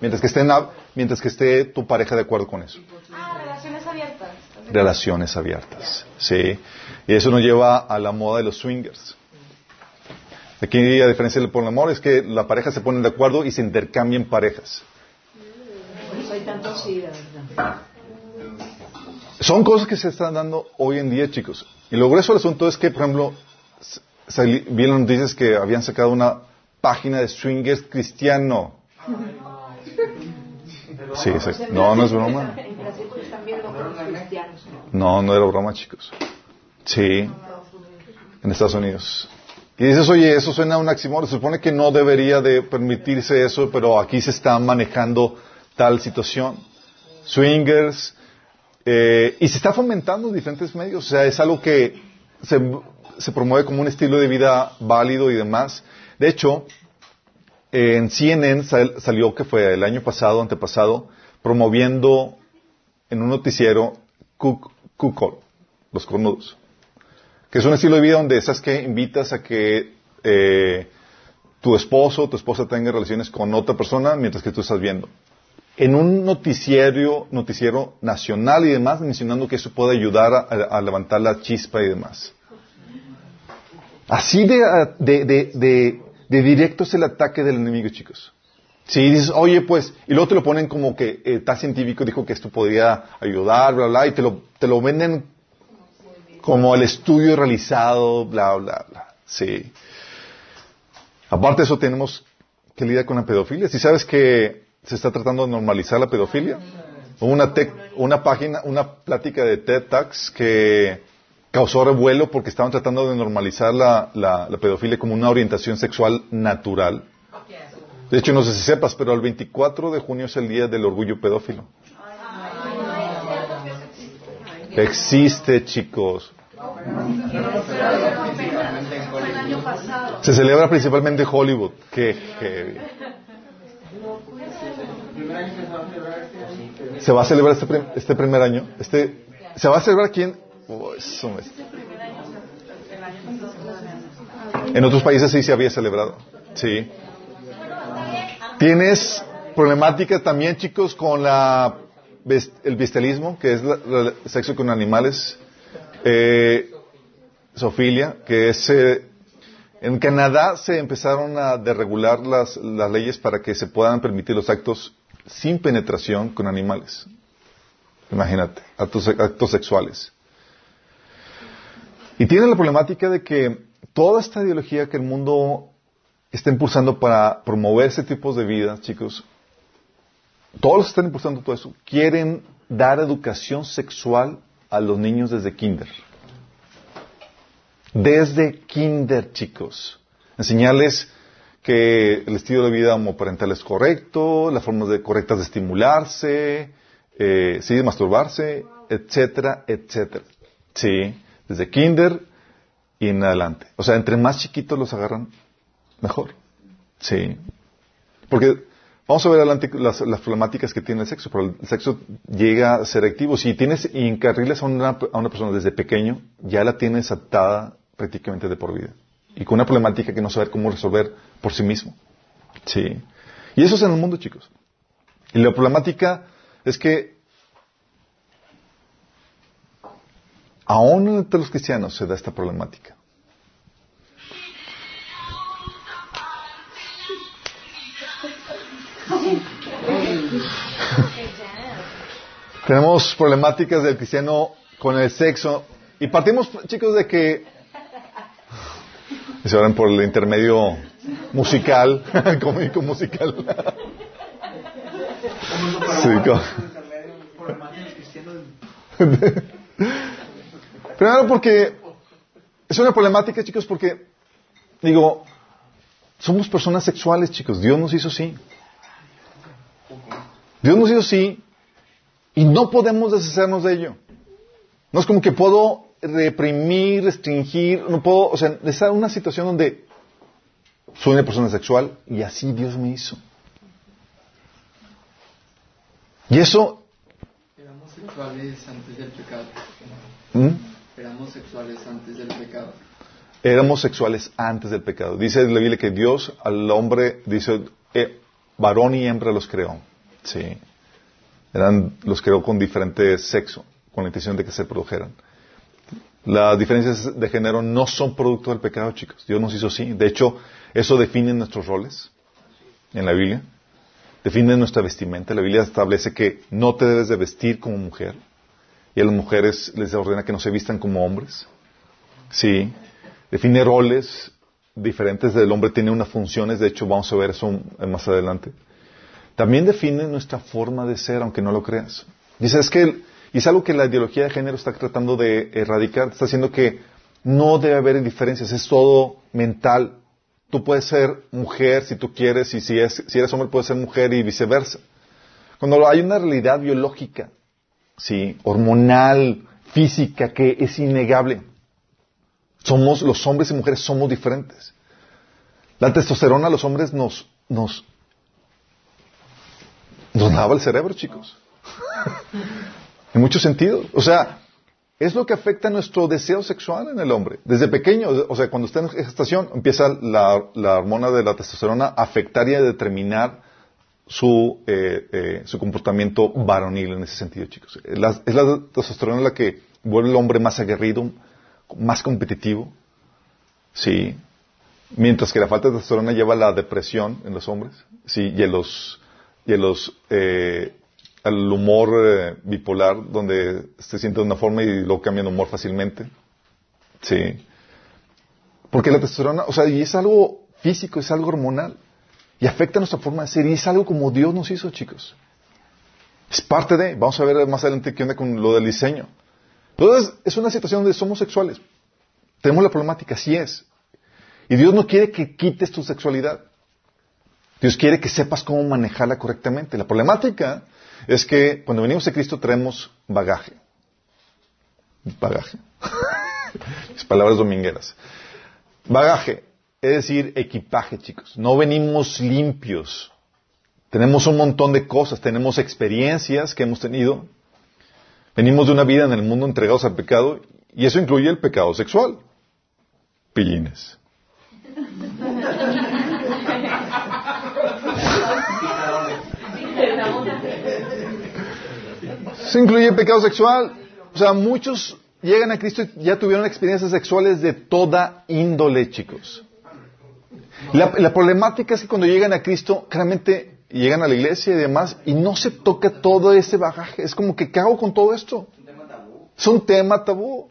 Mientras que, estén, mientras que esté tu pareja de acuerdo con eso. Ah, relaciones abiertas. Relaciones abiertas, sí. Y eso nos lleva a la moda de los swingers. Aquí, a diferencia del poliamor, es que la pareja se pone de acuerdo y se intercambian parejas. Son cosas que se están dando hoy en día, chicos. Y lo grueso del asunto es que, por ejemplo, vieron noticias que habían sacado una página de swingers cristiano. Sí, no, no es broma. No, no era broma, chicos. Sí, en Estados Unidos. Y dices, oye, eso suena a un oxímoron. Se supone que no debería de permitirse eso, pero aquí se está manejando tal situación. Swingers. Eh, y se está fomentando en diferentes medios. O sea, es algo que se, se promueve como un estilo de vida válido y demás. De hecho, en CNN salió que fue el año pasado, antepasado, promoviendo en un noticiero Kukol, los cornudos. Que es un estilo de vida donde, ¿sabes que Invitas a que eh, tu esposo o tu esposa tenga relaciones con otra persona mientras que tú estás viendo. En un noticiero, noticiero nacional y demás, mencionando que eso puede ayudar a, levantar la chispa y demás. Así de de directo es el ataque del enemigo, chicos. Si dices, oye, pues, y luego te lo ponen como que eh, tal científico dijo que esto podría ayudar, bla, bla, y te lo, te lo venden como el estudio realizado, bla, bla, bla. Sí. Aparte de eso, tenemos que lidiar con la pedofilia. Si sabes que se está tratando de normalizar la pedofilia, una, una página, una plática de TED Talks que causó revuelo porque estaban tratando de normalizar la, la, pedofilia como una orientación sexual natural. De hecho, no sé si sepas, pero el 24 de junio es el día del orgullo pedófilo. Existe, chicos. Se celebra principalmente en Hollywood. Qué heavy. Se va a celebrar este, este primer año. Este, se va a celebrar aquí en Oh, en otros países sí se había celebrado. Sí. Tienes problemática también, chicos, con la, el bestialismo, que es el sexo con animales. Eh, sofilia, que es... Eh, en Canadá se empezaron a deregular las, las leyes para que se puedan permitir los actos sin penetración con animales. Imagínate, actos, actos sexuales. Y tiene la problemática de que toda esta ideología que el mundo está impulsando para promover ese tipo de vida, chicos, todos están impulsando todo eso, quieren dar educación sexual a los niños desde kinder. Desde kinder, chicos. Enseñarles que el estilo de vida homoparental es correcto, las formas de, correctas de estimularse, eh, sí, de masturbarse, etcétera, etcétera. Sí desde kinder y en adelante. O sea, entre más chiquitos los agarran, mejor. Sí. Porque vamos a ver adelante las, problemáticas que tiene el sexo, pero el sexo llega a ser activo. Si tienes y encarriles a una, a una persona desde pequeño, ya la tienes atada prácticamente de por vida. Y con una problemática que no saber cómo resolver por sí mismo. Sí. Y eso es en el mundo, chicos. Y la problemática es que aún entre los cristianos se da esta problemática. Tenemos problemáticas del cristiano con el sexo y partimos, chicos, de que se van por el intermedio musical, cómico musical. sí, Primero porque es una problemática, chicos, porque digo, somos personas sexuales, chicos. Dios nos hizo así. Dios nos hizo así y no podemos deshacernos de ello. No es como que puedo reprimir, restringir, no puedo, o sea, en una situación donde soy una persona sexual y así Dios me hizo. Y eso... Éramos sexuales antes del pecado. ¿Mm? Éramos sexuales antes del pecado. Éramos sexuales antes del pecado. Dice la Biblia que Dios al hombre, dice, eh, varón y hembra los creó. Sí. Eran, los creó con diferente sexo, con la intención de que se produjeran. Las diferencias de género no son producto del pecado, chicos. Dios nos hizo así. De hecho, eso define nuestros roles en la Biblia. Define nuestra vestimenta. La Biblia establece que no te debes de vestir como mujer. Y a las mujeres les ordena que no se vistan como hombres. Sí. Define roles diferentes del hombre. Tiene unas funciones. De hecho, vamos a ver eso más adelante. También define nuestra forma de ser, aunque no lo creas. Dice, es que, y es algo que la ideología de género está tratando de erradicar, está haciendo que no debe haber diferencias, es todo mental. Tú puedes ser mujer si tú quieres, y si, si eres hombre puedes ser mujer y viceversa. Cuando hay una realidad biológica, sí, hormonal, física, que es innegable. Somos, los hombres y mujeres somos diferentes. La testosterona a los hombres nos, nos nos lava el cerebro, chicos. en muchos sentidos. O sea, es lo que afecta nuestro deseo sexual en el hombre. Desde pequeño, o sea, cuando está en gestación, empieza la, hormona de la testosterona a afectar y a determinar su, eh, eh, su comportamiento varonil en ese sentido, chicos. es la testosterona la que vuelve al hombre más aguerrido, más competitivo. Sí. Mientras que la falta de testosterona lleva a la depresión en los hombres. Sí, y en los y a los, eh, al humor eh, bipolar, donde se siente de una forma y luego cambia de humor fácilmente. Sí. Porque la testosterona, o sea, y es algo físico, es algo hormonal. Y afecta nuestra forma de ser. Y es algo como Dios nos hizo, chicos. Es parte de, vamos a ver más adelante qué onda con lo del diseño. Entonces, es una situación donde somos sexuales. Tenemos la problemática, así es. Y Dios no quiere que quites tu sexualidad. Dios quiere que sepas cómo manejarla correctamente. La problemática es que cuando venimos a Cristo traemos bagaje. Bagaje. Mis palabras domingueras. Bagaje, es decir, equipaje, chicos. No venimos limpios. Tenemos un montón de cosas, tenemos experiencias que hemos tenido. Venimos de una vida en el mundo entregados al pecado y eso incluye el pecado sexual. Pillines. Se incluye pecado sexual. O sea, muchos llegan a Cristo y ya tuvieron experiencias sexuales de toda índole, chicos. La, problemática es que cuando llegan a Cristo, claramente llegan a la iglesia y demás, y no se toca todo ese bagaje. Es como que, ¿qué hago con todo esto? Es un tema tabú.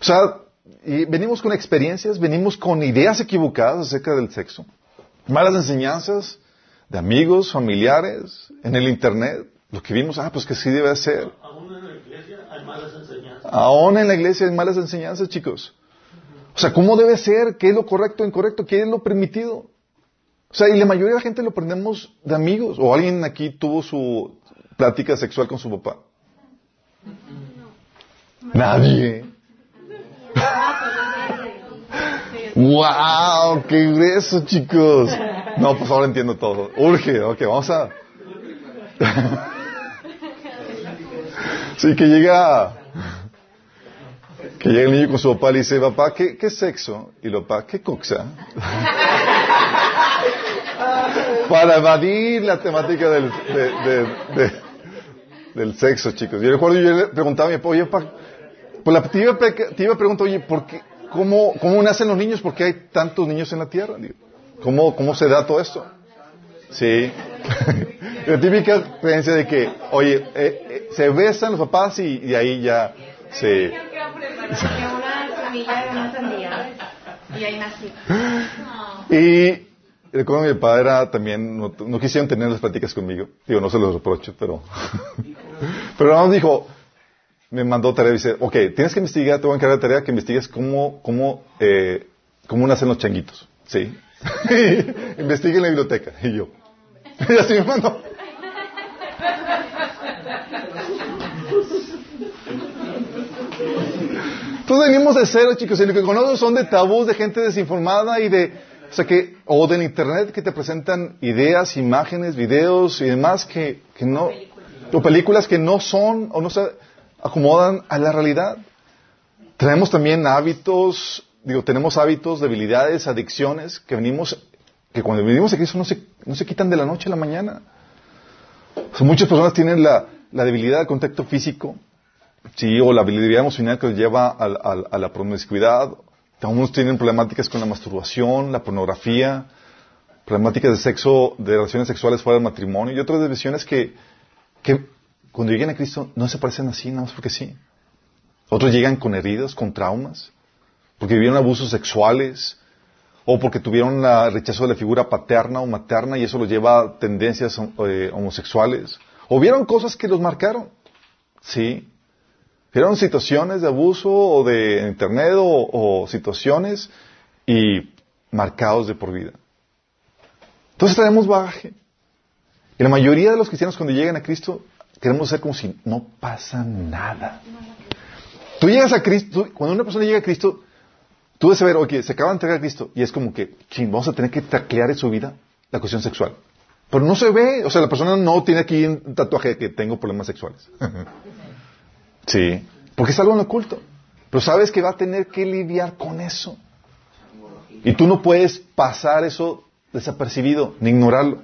O sea, venimos con experiencias, venimos con ideas equivocadas acerca del sexo, malas enseñanzas de amigos, familiares, en el Internet. Lo que vimos, ah, pues que sí debe ser. Aún en la iglesia hay malas enseñanzas. Aún en la iglesia hay malas enseñanzas, chicos. O sea, ¿cómo debe ser? ¿Qué es lo correcto o incorrecto? ¿Qué es lo permitido? O sea, y la mayoría de la gente lo aprendemos de amigos. ¿O alguien aquí tuvo su plática sexual con su papá? Nadie. ¡Wow! ¡Qué grueso, chicos! No, pues ahora entiendo todo. Urge, ok, vamos a. Sí, que llega, que llega el niño con su papá y le dice, papá, ¿qué, qué sexo? Y el papá, ¿qué coxa? para evadir la temática del, de- de- de- del sexo, chicos. Yo recuerdo, yo le preguntaba a mi papá, oye, pa, pues la te iba, a pe- te iba a preguntar, oye, ¿por qué, cómo, ¿cómo nacen los niños? ¿Por qué hay tantos niños en la tierra? Digo, ¿cómo, ¿Cómo se da todo esto? Sí. la típica creencia de que, oye, eh, eh, se besan los papás y, y ahí ya sandía. Y ahí nací. Y recuerdo que mi padre era también, no, no quisieron tener las pláticas conmigo. Digo, no se los reprocho, pero... pero más dijo, me mandó tarea y dice, ok, tienes que investigar, te voy a encargar de tarea que investigues cómo, cómo, eh, cómo nacen los changuitos. ¿Sí? Investigue en la biblioteca. Y yo. Y así me mandó. Entonces venimos de cero, chicos, y lo que conozco son de tabús, de gente desinformada y de, o sea que, o del internet que te presentan ideas, imágenes, videos y demás que, que no, o películas que no son o no se acomodan a la realidad. Tenemos también hábitos, digo, tenemos hábitos, debilidades, adicciones que venimos, que cuando venimos a Cristo no se, no se quitan de la noche a la mañana. Muchas personas tienen la, la debilidad del contacto físico, Sí, o la habilidad emocional que lleva al- a, la promiscuidad. Algunos tienen problemáticas con la masturbación, la pornografía, problemáticas de sexo, de relaciones sexuales fuera del matrimonio y otras divisiones que, que cuando lleguen a Cristo no se parecen así, nada más porque sí. Otros llegan con heridas, con traumas, porque vivieron abusos sexuales o porque tuvieron el rechazo de la figura paterna o materna y eso los lleva a tendencias eh, homosexuales. O vieron cosas que los marcaron. Sí. Vieron situaciones de abuso o de internet o, situaciones y marcados de por vida. Entonces traemos bagaje. Y la mayoría de los cristianos cuando llegan a Cristo queremos ser como si no pasa nada. Tú llegas a Cristo, cuando una persona llega a Cristo, tú debes saber, oye, se acaba de entregar a Cristo y es como que, ching, vamos a tener que taclear en su vida la cuestión sexual. Pero no se ve, o sea, la persona no tiene aquí un tatuaje de que tengo problemas sexuales. Sí, porque es algo en oculto. Pero sabes que va a tener que lidiar con eso. Y tú no puedes pasar eso desapercibido, ni ignorarlo.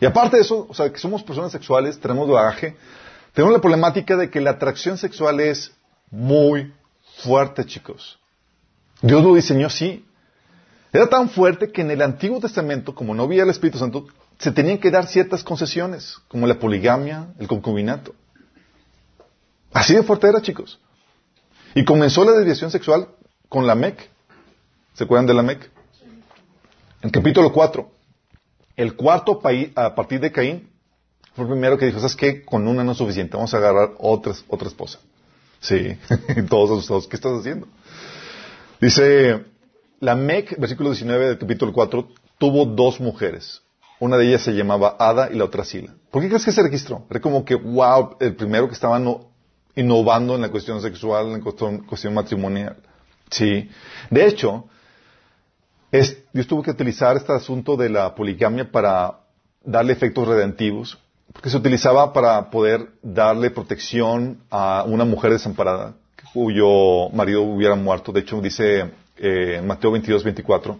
Y aparte de eso, o sea, que somos personas sexuales, tenemos bagaje, tenemos la problemática de que la atracción sexual es muy fuerte, chicos. Dios lo diseñó así. Era tan fuerte que en el Antiguo Testamento, como no había el Espíritu Santo, se tenían que dar ciertas concesiones, como la poligamia, el concubinato. Así de fuerte era, chicos. Y comenzó la desviación sexual con la MEC. ¿Se acuerdan de la MEC? En capítulo 4. El cuarto país, a partir de Caín, fue el primero que dijo, ¿sabes qué? Con una no es suficiente, vamos a agarrar otra, otra esposa. Sí, todos asustados, ¿qué estás haciendo? Dice, la MEC, versículo 19 del capítulo 4, tuvo dos mujeres. Una de ellas se llamaba Ada y la otra Sila. ¿Por qué crees que se registró? Era como que, wow, el primero que estaba no- innovando en la cuestión sexual, en la cuestión, matrimonial. Sí. De hecho, Dios tuvo que utilizar este asunto de la poligamia para darle efectos redentivos, porque se utilizaba para poder darle protección a una mujer desamparada cuyo marido hubiera muerto. De hecho, dice eh, Mateo 22, 24,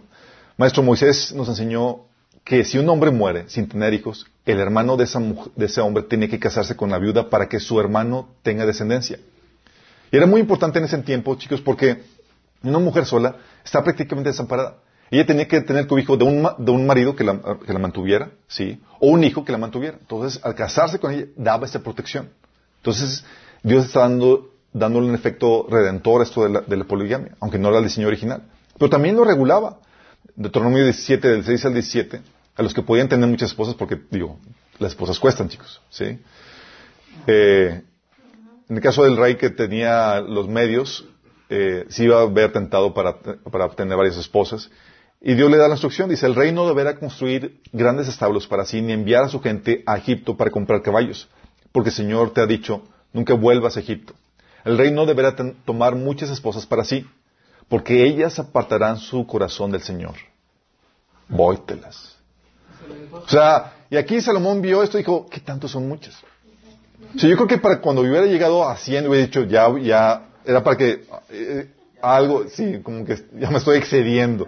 Maestro Moisés nos enseñó que si un hombre muere sin tener hijos, el hermano de, esa muj- de ese hombre tiene que casarse con la viuda para que su hermano tenga descendencia. Y era muy importante en ese tiempo, chicos, porque una mujer sola está prácticamente desamparada. Ella tenía que tener cobijo de un, de un marido que la, que la mantuviera, ¿sí? O un hijo que la mantuviera. Entonces, al casarse con ella, daba esa protección. Entonces, Dios está dando, dándole un efecto redentor a esto de la, de la poligamia, aunque no era el diseño original. Pero también lo regulaba. Deuteronomio 17, del 6 al 17, a los que podían tener muchas esposas, porque, digo, las esposas cuestan, chicos, ¿sí? Eh, en el caso del rey que tenía los medios, eh, sí iba a haber tentado para, para obtener varias esposas. Y Dios le da la instrucción, dice, el rey no deberá construir grandes establos para sí, ni enviar a su gente a Egipto para comprar caballos, porque el Señor te ha dicho, nunca vuelvas a Egipto. El rey no deberá tomar muchas esposas para sí, porque ellas apartarán su corazón del Señor. Vóytelas. O sea, y aquí Salomón vio esto y dijo, ¿qué tanto son muchas? O sea, yo creo que para cuando hubiera llegado a 100 hubiera dicho, ya, ya, era para que eh, algo, sí, como que ya me estoy excediendo.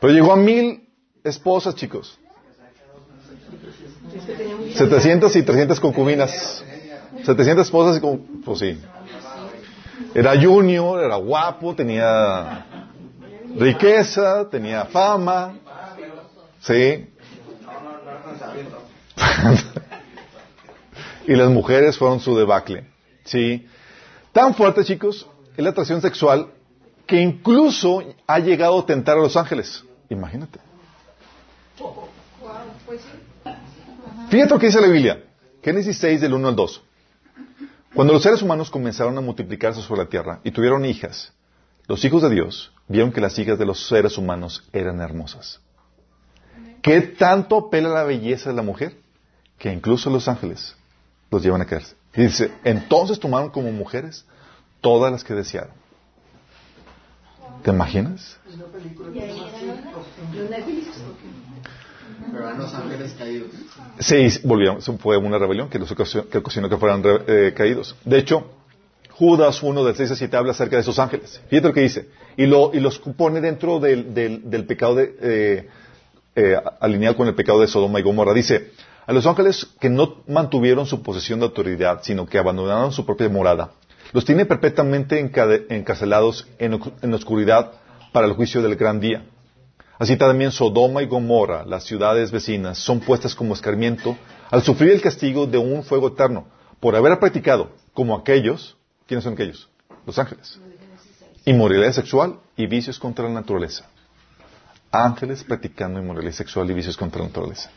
Pero llegó a mil esposas, chicos. 700 y 300 concubinas. 700 esposas y como, pues sí. Era junior, era guapo, tenía riqueza, tenía fama. Sí. y las mujeres fueron su debacle. Sí. Tan fuerte, chicos, es la atracción sexual que incluso ha llegado a tentar a los ángeles. Imagínate. Fíjate lo que dice la Biblia. Génesis 6 del 1 al 2. Cuando los seres humanos comenzaron a multiplicarse sobre la tierra y tuvieron hijas, los hijos de Dios vieron que las hijas de los seres humanos eran hermosas. ¿Qué tanto apela la belleza de la mujer? Que incluso los ángeles los llevan a caerse. Y dice, entonces tomaron como mujeres todas las que desearon. ¿Te imaginas? Pero los ángeles caídos. Sí, volvieron. Fue una rebelión que los ocasionó que, ocasionó que fueran eh, caídos. De hecho, Judas 1 del 6 al 7 habla acerca de esos ángeles. Fíjate lo que dice. Y, lo, y los pone dentro del, del, pecado de, eh, eh, alineado con el pecado de Sodoma y Gomorra. Dice, a los ángeles que no mantuvieron su posesión de autoridad, sino que abandonaron su propia morada, los tiene perpetuamente encarcelados en, en oscuridad para el juicio del gran día. Así también Sodoma y Gomorra, las ciudades vecinas, son puestas como escarmiento al sufrir el castigo de un fuego eterno por haber practicado, como aquellos, ¿quiénes son aquellos? Los ángeles. Inmoralidad sexual y vicios contra la naturaleza. Ángeles practicando inmoralidad sexual y vicios contra la naturaleza.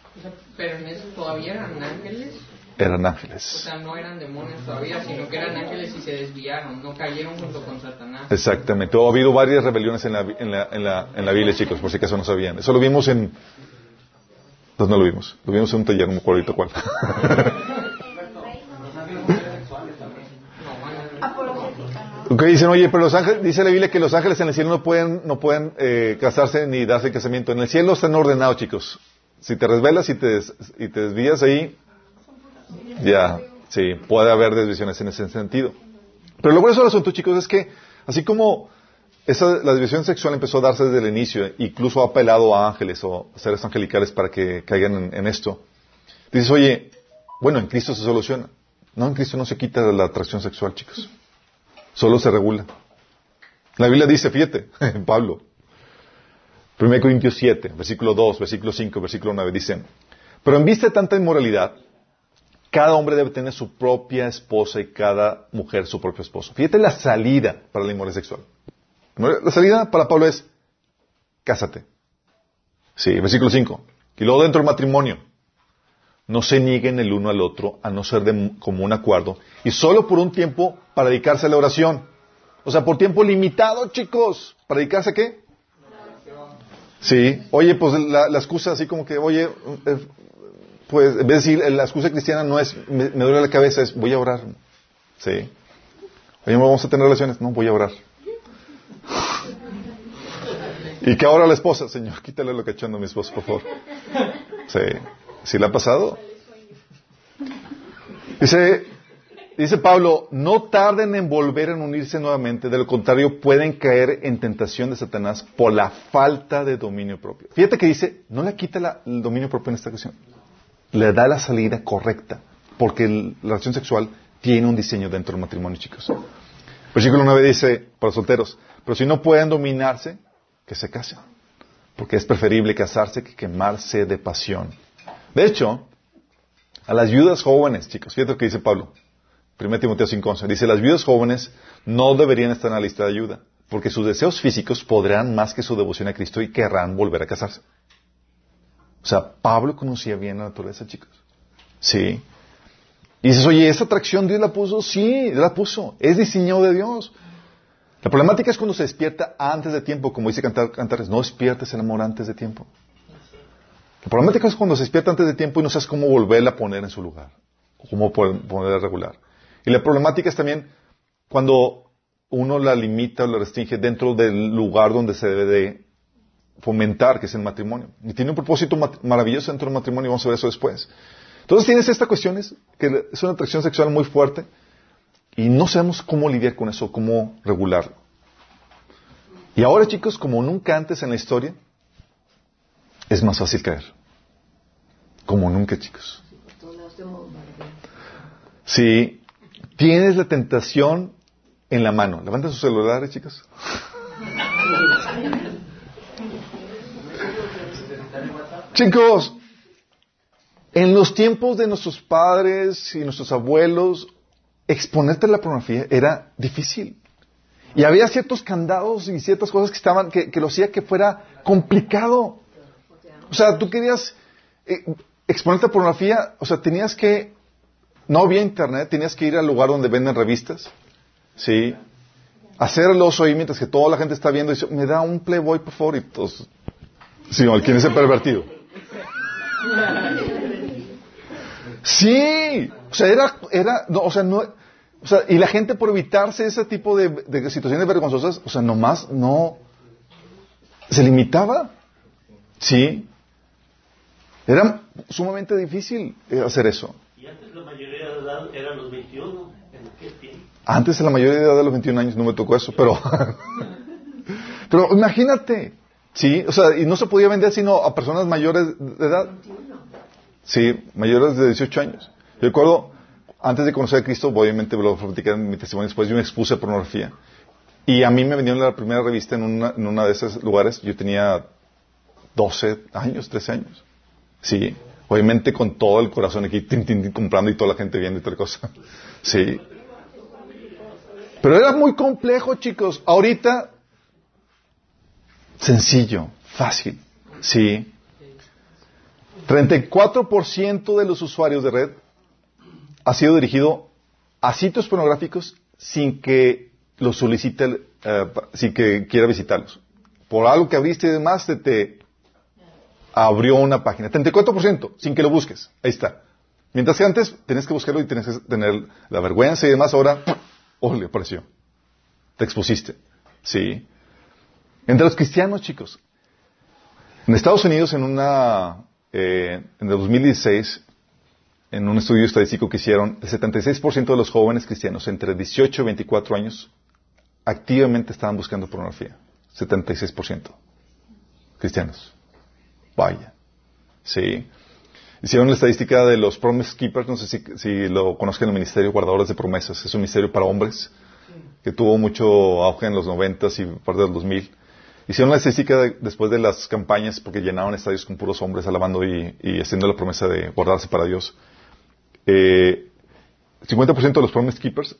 Pero en eso todavía eran ángeles. Eran O ángeles. sea, no eran demonios todavía, sino que eran ángeles y se desviaron, no cayeron junto con Satanás. Exactamente. Ha habido varias rebeliones en la, en la, en la, en la Biblia, chicos, por si acaso no sabían. Eso lo vimos en... ¿Dónde lo vimos? Lo vimos en un taller, no me acuerdo ahorita cuál. Ok, dicen, oye, pero los ángeles, dice la Biblia que los ángeles en el cielo no pueden, no pueden eh, casarse ni darse casamiento. En el cielo están ordenados, chicos. Si te resbelas y te, des- y te desvías ahí, ya, sí, puede haber desviaciones en ese sentido. Pero lo grueso del asunto, chicos, es que así como esa, la desviación sexual empezó a darse desde el inicio, incluso ha apelado a ángeles o seres angelicales para que caigan en, en esto, dices, oye, bueno, en Cristo se soluciona. No, en Cristo no se quita la atracción sexual, chicos. Solo se regula. La Biblia dice, fíjate, Pablo, 1 Corintios 7, versículo 2, versículo 5, versículo 9, dice, pero en vista de tanta inmoralidad, cada hombre debe tener su propia esposa y cada mujer su propio esposo. Fíjate la salida para la inmoralidad sexual. La salida para Pablo es, cásate. Sí, versículo 5. Y luego dentro del matrimonio, no se nieguen el uno al otro a no ser de común acuerdo y solo por un tiempo para dedicarse a la oración. O sea, por tiempo limitado, chicos. ¿Para dedicarse a qué? Sí. Oye, pues la, la excusa así como que, oye, eh, pues en vez de decir, la excusa cristiana no es, me, duele la cabeza, es voy a orar. Sí. Oye, vamos a tener relaciones. No, voy a orar. ¿Y qué ahora la esposa? Señor, quítale lo cachondo a mi esposo, por favor. Sí. ¿Sí le ha pasado? Dice, dice Pablo, no tarden en volver a unirse nuevamente, de lo contrario pueden caer en tentación de Satanás por la falta de dominio propio. Fíjate que dice, no le quita la- el dominio propio en esta ocasión, le da la salida correcta, porque la relación sexual tiene un diseño dentro del matrimonio, chicos. Versículo 9 dice, para solteros, pero si no pueden dominarse, que se casen, porque es preferible casarse que quemarse de pasión. De hecho, a las viudas jóvenes, chicos, fíjate lo que dice Pablo. 1 Timoteo 5.11. Dice, las viudas jóvenes no deberían estar en la lista de ayuda, porque sus deseos físicos podrán más que su devoción a Cristo y querrán volver a casarse. O sea, Pablo conocía bien la naturaleza, chicos. Sí. Y dices, oye, ¿esa atracción Dios la puso? Sí, Dios la puso. Es diseñado de Dios. La problemática es cuando se despierta antes de tiempo, como dice Cantar- Cantares, no despiertes el amor antes de tiempo. La problemática es cuando se despierta antes de tiempo y no sabes cómo volverla a poner en su lugar, o cómo pon- ponerla regular. Y la problemática es también cuando uno la limita o la restringe dentro del lugar donde se debe de fomentar, que es el matrimonio. Y tiene un propósito maravilloso dentro del matrimonio, vamos a ver eso después. Entonces tienes esta cuestión, es que es una atracción sexual muy fuerte y no sabemos cómo lidiar con eso, cómo regularlo. Y ahora, chicos, como nunca antes en la historia, es más fácil caer. Como nunca, chicos. Si tienes la tentación en la mano, levanta sus celulares, chicos. Chicos, en los tiempos de nuestros padres y nuestros abuelos, exponerte a la pornografía era difícil. Y había ciertos candados y ciertas cosas que estaban, que, que lo hacía que fuera complicado. O sea, tú querías eh, exponerte a pornografía, o sea, tenías que, no había internet, tenías que ir al lugar donde venden revistas, ¿sí? Hacerlo hoy mientras que toda la gente está viendo y dice, me da un Playboy, por favor, y todos, sí, ¿quién es el pervertido? Sí, o sea, era, era, no, o sea, no, o sea, y la gente por evitarse ese tipo de, de situaciones vergonzosas, o sea, nomás no, se limitaba, sí, era sumamente difícil eh, hacer eso. Y antes la mayoría de edad eran los 21, en aquel tiempo. Antes la mayoría de edad de los 21 años no me tocó eso, pero, pero imagínate, sí, o sea, y no se podía vender sino a personas mayores de edad. Sí, mayores de 18 años. Yo recuerdo, antes de conocer a Cristo, obviamente lo platicar en mi testimonio después, yo me expuse pornografía. Y a mí me vendieron la primera revista en una, en una de esos lugares, yo tenía 12 años, 13 años. Sí, obviamente con todo el corazón aquí, tin, tin, tin, comprando y toda la gente viendo y tal cosa. Sí. Pero era muy complejo, chicos. Ahorita, sencillo, fácil. Sí. 34% de los usuarios de red ha sido dirigido a sitios pornográficos sin que los solicite, eh, sin que quiera visitarlos. Por algo que abriste y demás, te abrió una página. 34%, sin que lo busques. Ahí está. Mientras que antes tenés que buscarlo y tenés que tener la vergüenza y demás, ahora, oh, le apareció. Te expusiste. Sí. Entre los cristianos, chicos. En Estados Unidos, en una eh, en el 2016, en un estudio estadístico que hicieron, el 76% de los jóvenes cristianos entre 18 y 24 años activamente estaban buscando pornografía. 76% cristianos. Vaya. Sí. Hicieron la estadística de los Promise Keepers, no sé si, si lo conozcan el Ministerio Guardadores de Promesas. Es un ministerio para hombres que tuvo mucho auge en los 90 y parte del 2000. Hicieron la estadística después de las campañas porque llenaron estadios con puros hombres alabando y, haciendo la promesa de guardarse para Dios. Eh, 50% de los Promise Keepers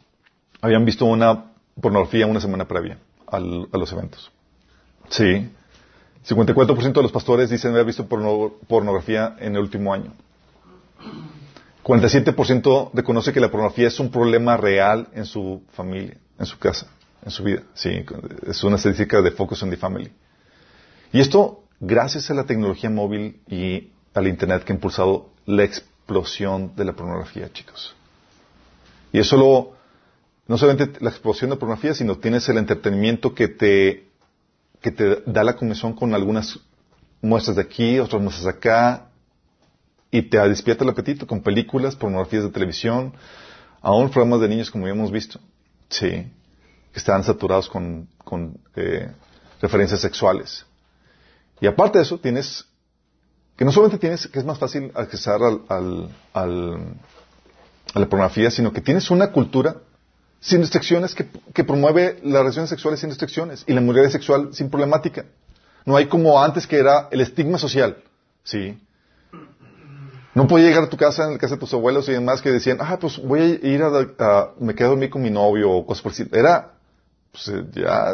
habían visto una pornografía una semana previa a los eventos. Sí. 54% de los pastores dicen haber visto pornografía en el último año. 47% reconoce que la pornografía es un problema real en su familia, en su casa en su vida. Sí, es una estadística de Focus on the Family. Y esto gracias a la tecnología móvil y al Internet que ha impulsado la explosión de la pornografía, chicos. Y eso lo, no solamente la explosión de pornografía, sino tienes el entretenimiento que te, que te da la comisión con algunas muestras de aquí, otras muestras de acá, y te despierta el apetito con películas, pornografías de televisión, aún programas de niños como habíamos visto. Sí están saturados con, eh, referencias sexuales. Y aparte de eso, tienes, que no solamente tienes, que es más fácil accesar al, al, a la pornografía, sino que tienes una cultura sin restricciones que, que, promueve las relaciones sexuales sin restricciones y la mujer sexual sin problemática. No hay como antes que era el estigma social. ¿sí? No podía llegar a tu casa, en la casa de tus abuelos y demás que decían, ah, pues voy a ir a, me quedo a dormir con mi novio o cosas por Era pues, eh, ya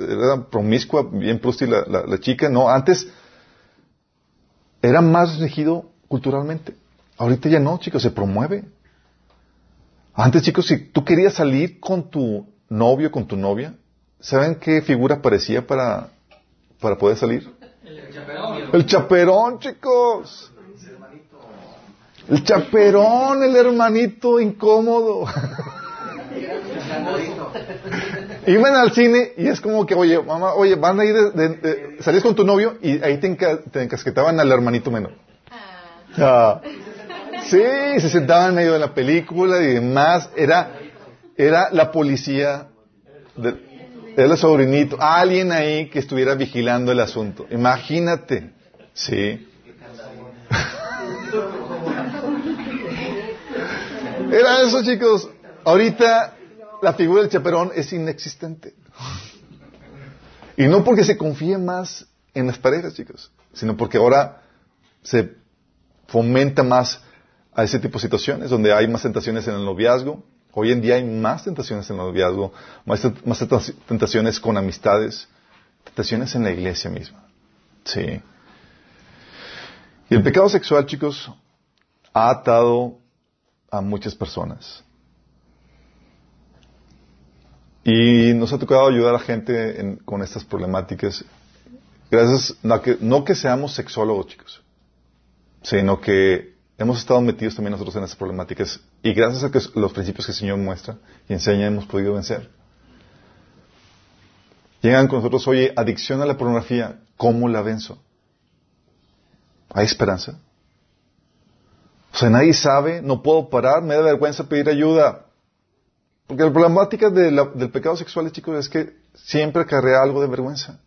era promiscua, bien prosti la, la, chica, no, antes era más regido culturalmente. Ahorita ya no, chicos, se promueve. Antes, chicos, si tú querías salir con tu novio, con tu novia, ¿saben qué figura parecía para, para poder salir? El chaperón. El chaperón, chicos. El chaperón, el hermanito incómodo. Iban al cine y es como que, oye, mamá, oye, van a ir, de, salís con tu novio y ahí te, encasquetaban al hermanito menor. Ah. Sí, se sentaban en medio de la película y demás. Era, era la policía, de, era el sobrinito, alguien ahí que estuviera vigilando el asunto. Imagínate. Sí. Era eso, chicos. Ahorita la figura del chaperón es inexistente. Y no porque se confíe más en las parejas, chicos, sino porque ahora se fomenta más a ese tipo de situaciones, donde hay más tentaciones en el noviazgo. Hoy en día hay más tentaciones en el noviazgo, más, más tentaciones con amistades, tentaciones en la iglesia misma. Sí. Y el pecado sexual, chicos, ha atado a muchas personas. Y nos ha tocado ayudar a gente con estas problemáticas. Gracias, no que, no que seamos sexólogos, chicos, sino que hemos estado metidos también nosotros en estas problemáticas. Y gracias a que los principios que el Señor muestra y enseña, hemos podido vencer. Llegan con nosotros, oye, adicción a la pornografía, ¿cómo la venzo? ¿Hay esperanza? O sea, nadie sabe, no puedo parar, me da vergüenza pedir ayuda. Porque la problemática del pecado sexual, chicos, es que siempre acarrea algo de vergüenza.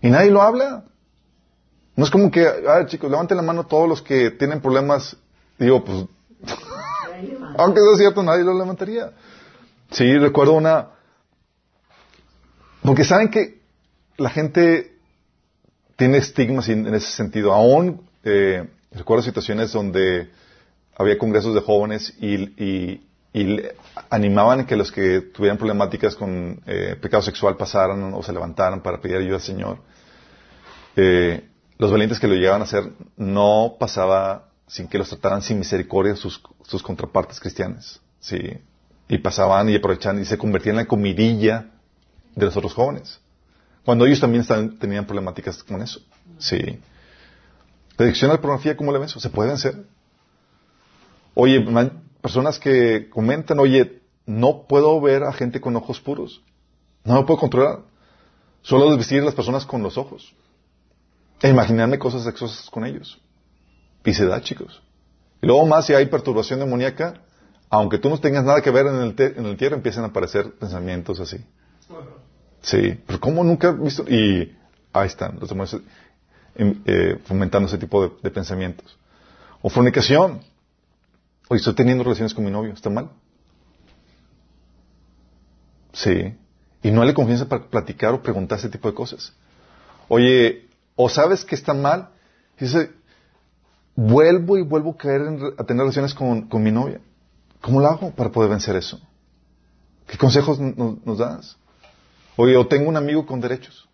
Y nadie lo habla. No es como que, a ver, chicos, levanten la mano todos los que tienen problemas. Digo, pues, aunque sea cierto, nadie lo levantaría. Sí, recuerdo una. Porque saben que la gente tiene estigmas en ese sentido. Aún eh, recuerdo situaciones donde había congresos de jóvenes y, animaban que los que tuvieran problemáticas con eh, pecado sexual pasaran o se levantaran para pedir ayuda al Señor. Eh, los valientes que lo llegaban a hacer no pasaba sin que los trataran sin misericordia sus, sus contrapartes cristianas. Sí. Y pasaban y aprovechaban y se convertían en la comidilla de los otros jóvenes. Cuando ellos también tenían problemáticas con eso. Sí. La adicción a la pornografía, ¿cómo le ven eso? ¿Se puede vencer? Oye, personas que comentan, oye, no puedo ver a gente con ojos puros. No me puedo controlar. Solo desvestir a las personas con los ojos. E imaginarme cosas sexuosas con ellos. Y se da, chicos. Y luego más, si hay perturbación demoníaca, aunque tú no tengas nada que ver en el, en el tierra, empiezan a aparecer pensamientos así. Sí, pero ¿cómo nunca he visto? Y ahí están los demonios em, eh, fomentando ese tipo de, pensamientos. O fornicación. Oye, estoy teniendo relaciones con mi novio, ¿está mal? Sí. Y no le confianza para platicar o preguntar ese tipo de cosas. Oye, o sabes que está mal, dice, vuelvo y vuelvo a caer a tener relaciones con, mi novia. ¿Cómo lo hago para poder vencer eso? ¿Qué consejos nos das? Oye, o tengo un amigo con derechos.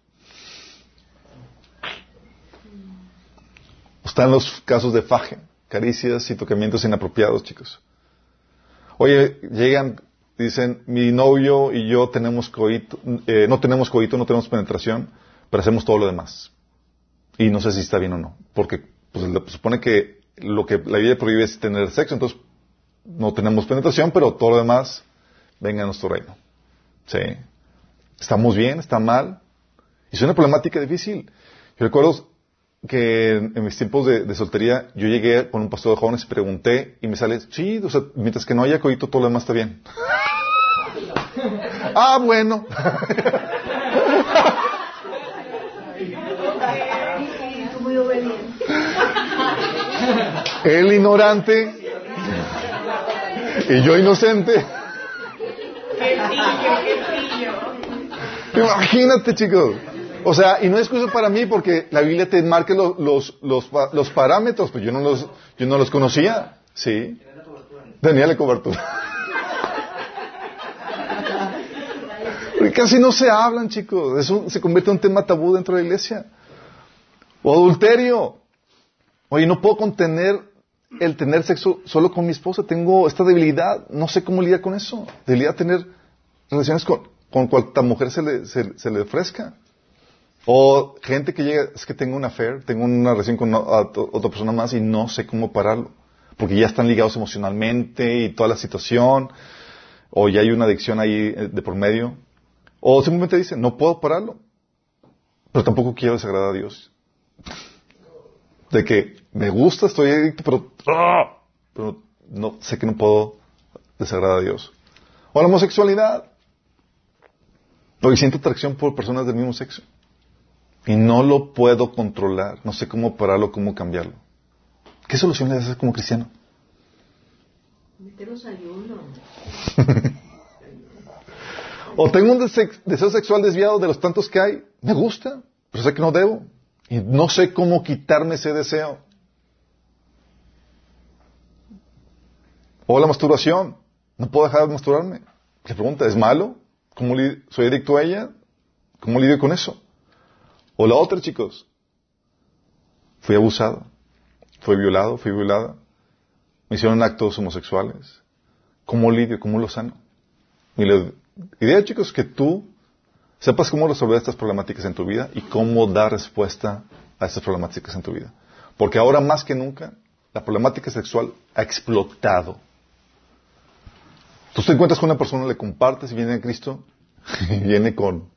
Están los casos de faje, caricias y tocamientos inapropiados, chicos. Oye, llegan, dicen, mi novio y yo tenemos coito, eh, no tenemos coito, no tenemos penetración, pero hacemos todo lo demás. Y no sé si está bien o no, porque pues, supone que lo que la Biblia prohíbe es tener sexo, entonces no tenemos penetración, pero todo lo demás venga a nuestro reino. Sí. ¿Estamos bien? ¿Está mal? Y es una problemática difícil. Yo recuerdo que en, mis tiempos de, soltería yo llegué con un pastor de jóvenes y pregunté y me sale, sí, o sea, mientras que no haya coito todo lo demás está bien. ah, bueno. Él ignorante y yo inocente. Imagínate, chicos. O sea, y no es excusa para mí porque la Biblia te marca los, los, los, los parámetros, pues yo no los, yo no los conocía. Sí. Tenía la cobertura. Porque casi no se hablan, chicos. Eso se convierte en un tema tabú dentro de la iglesia. O adulterio. Oye, no puedo contener el tener sexo solo con mi esposa. Tengo esta debilidad. No sé cómo lidiar con eso. Debilidad tener relaciones con, con cuanta mujer se le, se, le ofrezca. O gente que llega, es que tengo una affair, tengo una relación con otra persona más y no sé cómo pararlo. Porque ya están ligados emocionalmente y toda la situación. O ya hay una adicción ahí eh, de por medio. O simplemente dicen, no puedo pararlo. Pero tampoco quiero desagradar a Dios. De que me gusta, estoy adicto, pero, ¡ah! pero no, sé que no puedo desagradar a Dios. O la homosexualidad. Hoy siento atracción por personas del mismo sexo. Y no lo puedo controlar. No sé cómo pararlo, cómo cambiarlo. ¿Qué solución le das como cristiano? Meterlos ayuno. O tengo un dese- deseo sexual desviado de los tantos que hay. Me gusta, pero sé que no debo. Y no sé cómo quitarme ese deseo. O la masturbación. No puedo dejar de masturbarme. Le pregunta, ¿es malo? ¿Cómo ¿Soy adicto a ella? ¿Cómo lidio con eso? O la otra, chicos. Fui abusado. Fui violado, fui violada. Me hicieron actos homosexuales. ¿Cómo lidio? ¿Cómo lo sano? Y la idea, chicos, que tú sepas cómo resolver estas problemáticas en tu vida y cómo dar respuesta a estas problemáticas en tu vida. Porque ahora más que nunca, la problemática sexual ha explotado. Tú te encuentras con una persona, le compartes y viene a Cristo y viene con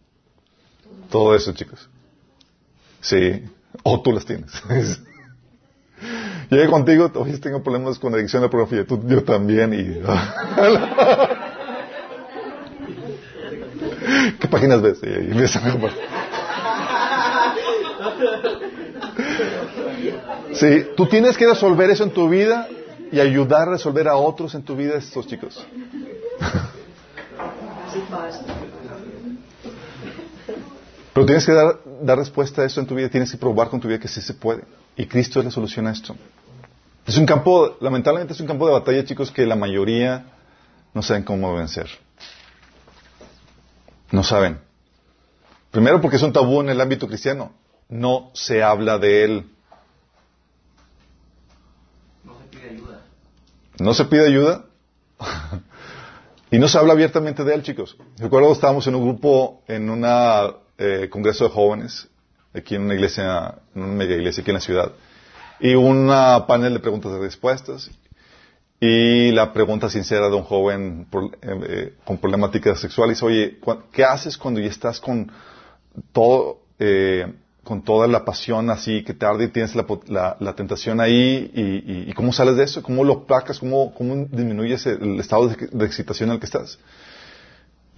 todo eso, chicos. Sí, o tú las tienes. Llegué contigo, oye, tengo problemas con adicción a la pornografía, tú, yo también, y... ¿Qué páginas ves? Y empiezan a compartir. Sí, tú tienes que resolver eso en tu vida y ayudar a resolver a otros en tu vida, estos chicos. Pero tienes que dar, dar respuesta a eso en tu vida, tienes que probar con tu vida que sí se puede. Y Cristo es la solución a esto. Es un campo, lamentablemente es un campo de batalla, chicos, que la mayoría no saben cómo vencer. No saben. Primero porque es un tabú en el ámbito cristiano. No se habla de él. No se pide ayuda. No se pide ayuda. y no se habla abiertamente de él, chicos. Recuerdo estábamos en un grupo, en un congreso de jóvenes, aquí en una iglesia, en una mega iglesia aquí en la ciudad. Y un panel de preguntas y respuestas. Y la pregunta sincera de un joven por- eh, eh, con problemáticas sexuales, oye, ¿qué haces cuando ya estás con todo, eh, con toda la pasión así que te arde y tienes la, la- la tentación ahí? Y, cómo sales de eso? ¿Cómo lo placas? ¿Cómo, cómo disminuyes el, el estado de, de excitación en el que estás?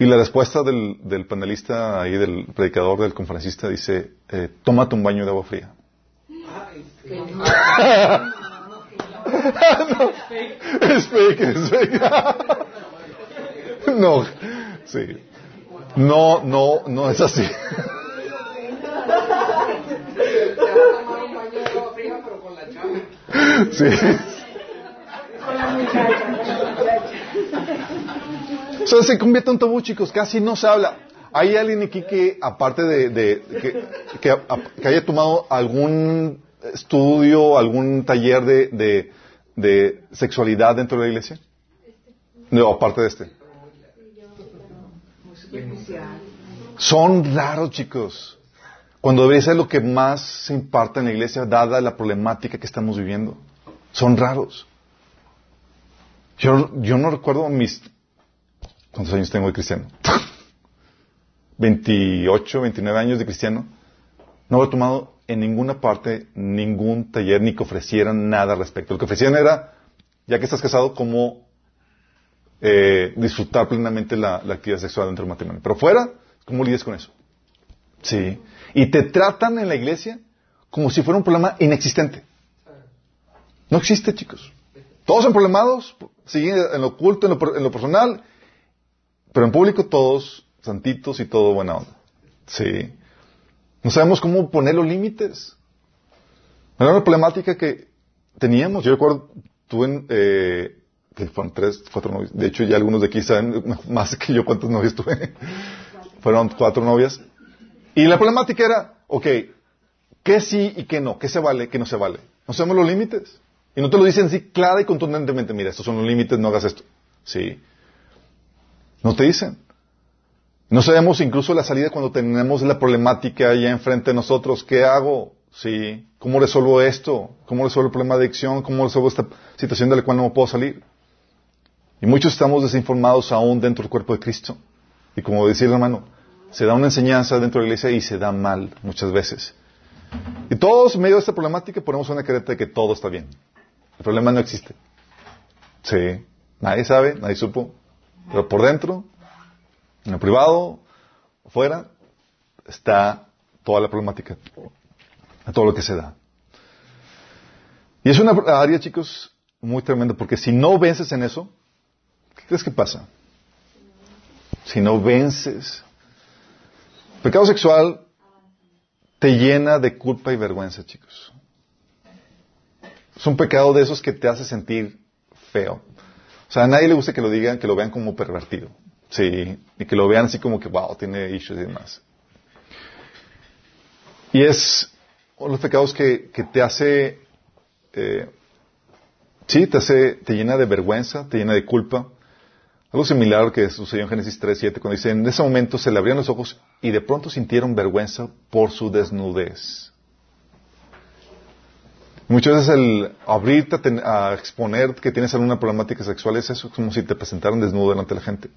Y la respuesta del, del panelista ahí, del predicador, del conferencista, dice, eh, tómate un baño de agua fría. Es fake, es fake. No, sí. No, no, no es así. Sí. Sea, se convierte en tabú, chicos. Casi no se habla. ¿Hay alguien aquí que, aparte de, que, haya tomado algún estudio, algún taller de, de, de sexualidad dentro de la iglesia? No, aparte de este. Son raros, chicos. Cuando debería ser lo que más se imparta en la iglesia, dada la problemática que estamos viviendo. Son raros. Yo, yo no recuerdo mis... ¿Cuántos años tengo de cristiano? 28, 29 años de cristiano. No he tomado en ninguna parte ningún taller ni que ofrecieran nada al respecto. Lo que ofrecían era, ya que estás casado, cómo eh, disfrutar plenamente la, actividad sexual dentro del matrimonio. Pero fuera, ¿cómo lidias con eso? Sí. Y te tratan en la iglesia como si fuera un problema inexistente. No existe, chicos. Todos son siguen en lo oculto, en lo, en lo personal, pero en público todos santitos y todo buena onda. Sí. No sabemos cómo poner los límites. Era una problemática que teníamos. Yo recuerdo, tuve, eh, que fueron tres, cuatro novios. De hecho, ya algunos de aquí saben más que yo cuántos novios tuve. fueron cuatro novias. Y la problemática era, ok, ¿qué sí y qué no? ¿Qué se vale, qué no se vale? No sabemos los límites. Y no te lo dicen así clara y contundentemente, mira, estos son los límites, no hagas esto. Sí. No te dicen. No sabemos incluso la salida cuando tenemos la problemática ya enfrente de nosotros. ¿Qué hago? Sí. ¿Cómo resuelvo esto? ¿Cómo resuelvo el problema de adicción? ¿Cómo resuelvo esta situación de la cual no puedo salir? Y muchos estamos desinformados aún dentro del cuerpo de Cristo. Y como decía el hermano, se da una enseñanza dentro de la iglesia y se da mal muchas veces. Y todos en medio de esta problemática ponemos una careta de que todo está bien. El problema no existe. Sí. Nadie sabe, nadie supo. Pero por dentro, en lo privado, afuera, está toda la problemática, todo lo que se da. Y es una área, chicos, muy tremenda, porque si no vences en eso, ¿qué crees que pasa? Si no vences. Pecado sexual te llena de culpa y vergüenza, chicos. Es un pecado de esos que te hace sentir feo. O sea, a nadie le gusta que lo digan, que lo vean como pervertido. Sí, y que lo vean así como que, wow, tiene issues y demás. Y es uno de los pecados que, que te hace, eh, sí, te hace, te llena de vergüenza, te llena de culpa. Algo similar al que sucedió en Génesis 3, 7, cuando dice, en ese momento se le abrieron los ojos y de pronto sintieron vergüenza por su desnudez. Muchas veces el abrirte a, exponer que tienes alguna problemática sexual es eso, como si te presentaran desnudo delante de la gente.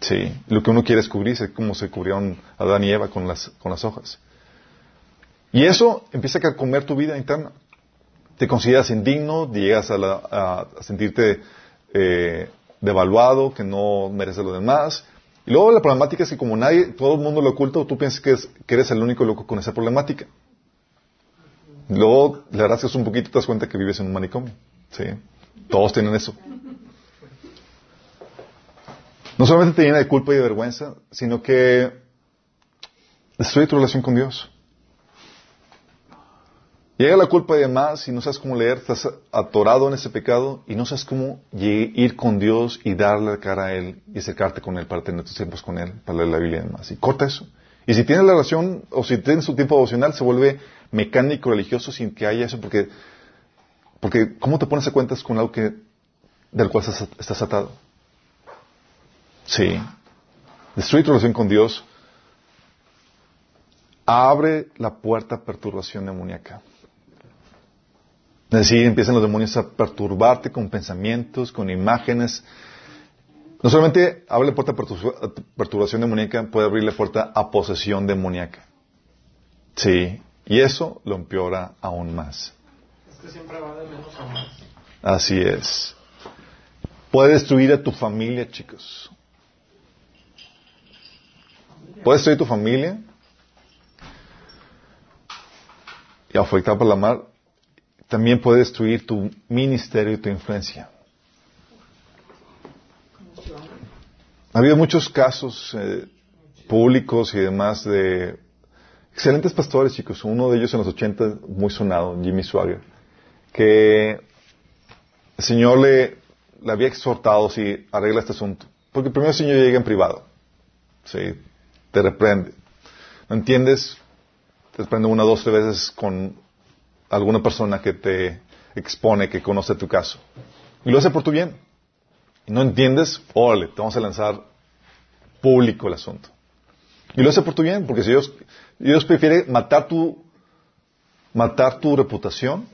Sí, lo que uno quiere es cubrirse, como se cubrieron Adán y Eva con las, con las hojas. Y eso empieza a comer tu vida interna. Te consideras indigno, llegas a, sentirte eh, devaluado, que no mereces lo demás. Y luego la problemática es que como nadie, todo el mundo lo oculta, tú piensas que, que eres el único loco con esa problemática. Luego le rascas un poquito te das cuenta que vives en un manicomio. ¿sí? Todos tienen eso. No solamente te llena de culpa y de vergüenza, sino que destruye tu relación con Dios. Llega la culpa y demás y no sabes cómo leer, estás atorado en ese pecado y no sabes cómo ir con Dios y darle la cara a Él y acercarte con Él para tener tus tiempos con Él, para leer la Biblia y demás. Y corta eso. Y si tienes la relación, o si tienes su tiempo devocional, se vuelve mecánico religioso sin que haya eso, porque, porque ¿cómo te pones a cuentas con algo que, del cual estás, atado? Sí. Destruir tu relación con Dios abre la puerta a perturbación demoníaca. Es decir, empiezan los demonios a perturbarte con pensamientos, con imágenes. No solamente abre la puerta a perturbación demoníaca, puede abrir la puerta a posesión demoníaca. Sí, y eso lo empeora aún más. siempre va de menos a más. Así es. Puede destruir a tu familia, chicos. Puede destruir a tu familia y afectar por la mar. También puede destruir tu ministerio y tu influencia. Ha habido muchos casos eh, públicos y demás de Excelentes pastores, chicos. Uno de ellos en los 80, muy sonado, Jimmy Swagger, que el Señor le, había exhortado si arregla este asunto. Porque primero el Señor llega en privado. ¿sí? Te reprende. ¿No entiendes? Te reprende una, dos, tres veces con alguna persona que te expone, que conoce tu caso. Y lo hace por tu bien. No entiendes, órale, te vamos a lanzar público el asunto. Y lo hace por tu bien, porque si Dios, Dios prefiere matar tu, matar tu reputación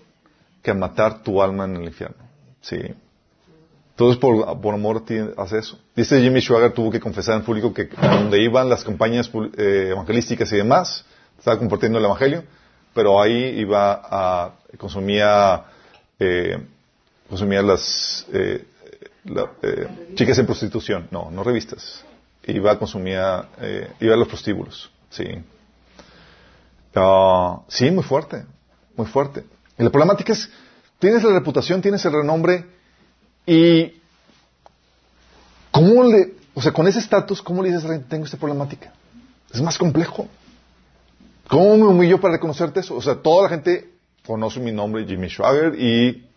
que matar tu alma en el infierno. Sí. Entonces, por, por amor hace eso. Dice Jimmy Schwager tuvo que confesar en público que donde iban las campañas eh, evangelísticas y demás, estaba compartiendo el evangelio, pero ahí iba a, consumía, eh, consumía las, eh, eh, chicas en prostitución, no, no revistas, iba a consumir, eh, iba a los prostíbulos, sí. Ah, sí, muy fuerte, muy fuerte. Y la problemática es, tienes la reputación, tienes el renombre y ¿cómo le, o sea, con ese estatus, ¿cómo le dices, tengo esta problemática? Es más complejo. ¿Cómo me humillo para reconocerte eso? O sea, toda la gente conoce mi nombre, Jimmy Schwager, y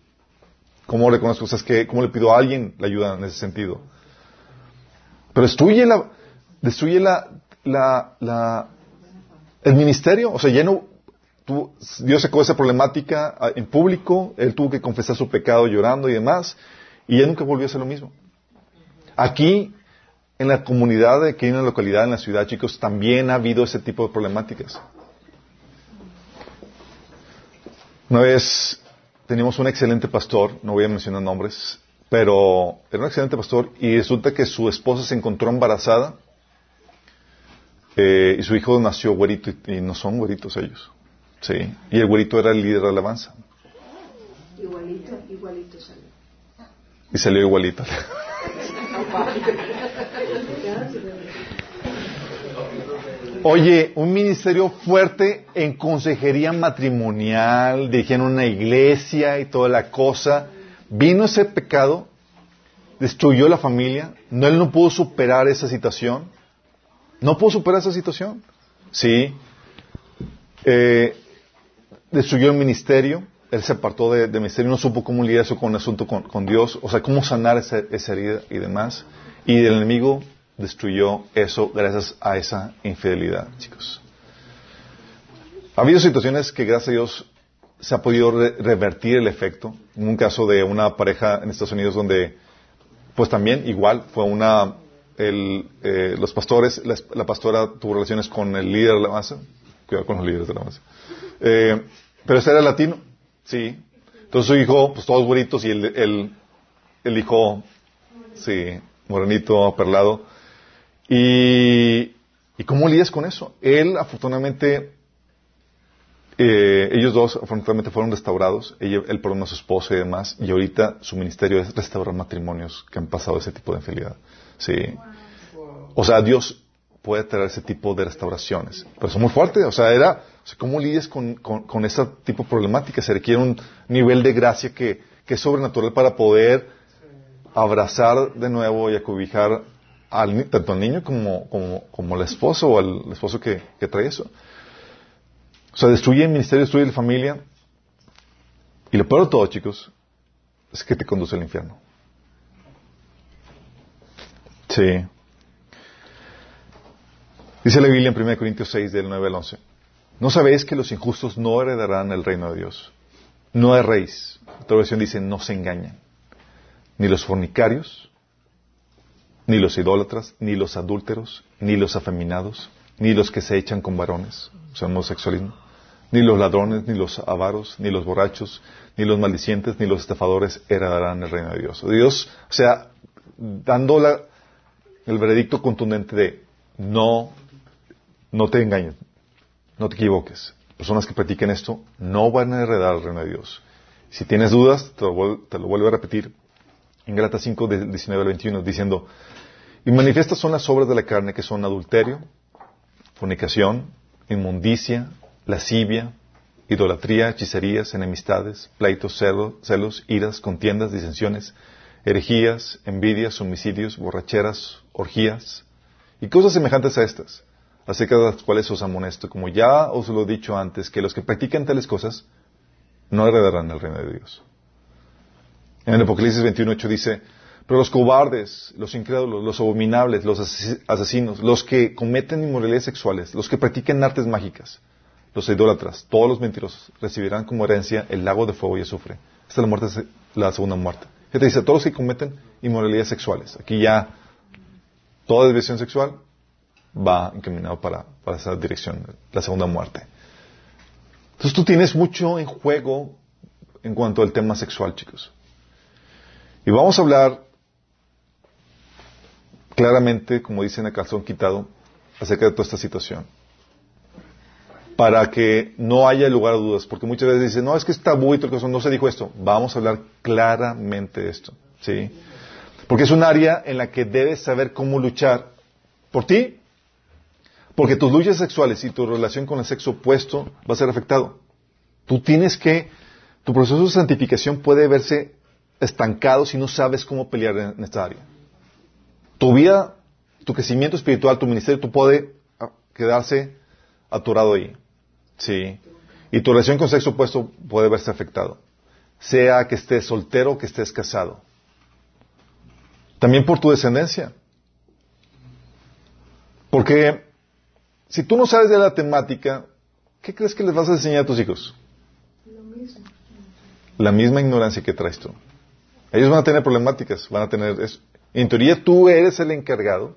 ¿cómo reconozco? Es que, ¿cómo le pido a alguien la ayuda en ese sentido? Pero destruye la, destruye la, la, la, el ministerio. O sea, ya no, Dios sacó esa problemática ah, en público, él tuvo que confesar su pecado llorando y demás, y ya nunca volvió a ser lo mismo. Aquí, en la comunidad, aquí en la localidad, en la ciudad, chicos, también ha habido ese tipo de problemáticas. Una vez teníamos un excelente pastor, no voy a mencionar nombres, pero era un excelente pastor y resulta que su esposa se encontró embarazada eh, y su hijo nació güerito y, no son güeritos ellos. Sí. Y el güerito era el líder de alabanza. Igualito, igualito salió. Y salió igualito. Oye, un ministerio fuerte en consejería matrimonial, dirigían una iglesia y toda la cosa. Vino ese pecado, destruyó la familia, no, él no pudo superar esa situación. No pudo superar esa situación. Sí. Eh, destruyó el ministerio, él se apartó del de ministerio, no supo cómo lidiar eso con el asunto con, con Dios, o sea, cómo sanar esa, esa herida y demás. Y el enemigo destruyó eso gracias a esa infidelidad, chicos. Ha habido situaciones que, gracias a Dios, se ha podido re- revertir el efecto. En un caso de una pareja en Estados Unidos donde, pues también igual, fue una, el, eh, los pastores, la, la pastora tuvo relaciones con el líder de la masa. Cuidado con los líderes de la masa. Eh, pero ese era latino, sí. Entonces su hijo, pues todos güeritos y el, el, el hijo, sí, morenito, aperlado. Y, ¿Y cómo lidias con eso? Él, afortunadamente, eh, ellos dos, afortunadamente, fueron restaurados. Ella, él perdonó a su esposa y demás. Y ahorita su ministerio es restaurar matrimonios que han pasado ese tipo de infidelidad. Sí. O sea, Dios puede traer ese tipo de restauraciones. Pero es muy fuerte. O sea, era, o sea, ¿cómo lidias con, con, con ese tipo de problemática? Se requiere un nivel de gracia que, que es sobrenatural para poder abrazar de nuevo y acobijar al, tanto al niño como, como, como al esposo o al esposo que, que trae eso. O sea, destruye el ministerio, destruye la familia. Y lo peor de todo, chicos, es que te conduce al infierno. Sí. Dice la Biblia en 1 Corintios 6, del 9 al 11. ¿No sabéis que los injustos no heredarán el reino de Dios? No erréis. Otra versión dice, no se engañan. Ni los fornicarios, ni los idólatras, ni los adúlteros, ni los afeminados, ni los que se echan con varones, o sea, homosexualismo, ni los ladrones, ni los avaros, ni los borrachos, ni los maldicientes, ni los estafadores heredarán el reino de Dios. Dios, o sea, dando el veredicto contundente de no, no te engañes, no te equivoques. Personas que practiquen esto no van a heredar el reino de Dios. Si tienes dudas, te lo, te lo vuelvo a repetir en Galatas 5, del 19 al 21, diciendo, y manifiestas son las obras de la carne que son adulterio, fornicación, inmundicia, lascivia, idolatría, hechicerías, enemistades, pleitos, celo- celos, iras, contiendas, disensiones, herejías, envidias, homicidios, borracheras, orgías y cosas semejantes a estas, acerca de las cuales os amonesto, como ya os lo he dicho antes, que los que practican tales cosas no heredarán el reino de Dios. En el Apocalipsis 21.8 dice, pero los cobardes, los incrédulos, los abominables, los ases- asesinos, los que cometen inmoralidades sexuales, los que practican artes mágicas, los idólatras, todos los mentirosos, recibirán como herencia el lago de fuego y azufre. Esta es la muerte, se- la segunda muerte. Fíjate, dice, todos los que cometen inmoralidades sexuales. Aquí ya toda desviación sexual va encaminado para, para esa dirección, la segunda muerte. Entonces tú tienes mucho en juego en cuanto al tema sexual, chicos. Y vamos a hablar claramente, como dicen a calzón quitado, acerca de toda esta situación. Para que no haya lugar a dudas, porque muchas veces dicen, no, es que es tabú y todo no se dijo esto. Vamos a hablar claramente de esto, ¿sí? Porque es un área en la que debes saber cómo luchar por ti, porque tus luchas sexuales y tu relación con el sexo opuesto va a ser afectado. Tú tienes que, tu proceso de santificación puede verse estancado si no sabes cómo pelear en, en esta área. Tu vida, tu crecimiento espiritual, tu ministerio, tú puede ah, quedarse atorado ahí. Sí. Y tu relación con sexo opuesto puede verse afectado. Sea que estés soltero o que estés casado. También por tu descendencia. Porque si tú no sabes de la temática, ¿qué crees que les vas a enseñar a tus hijos? La misma ignorancia que traes tú. Ellos van a tener problemáticas, van a tener eso. En teoría tú eres el encargado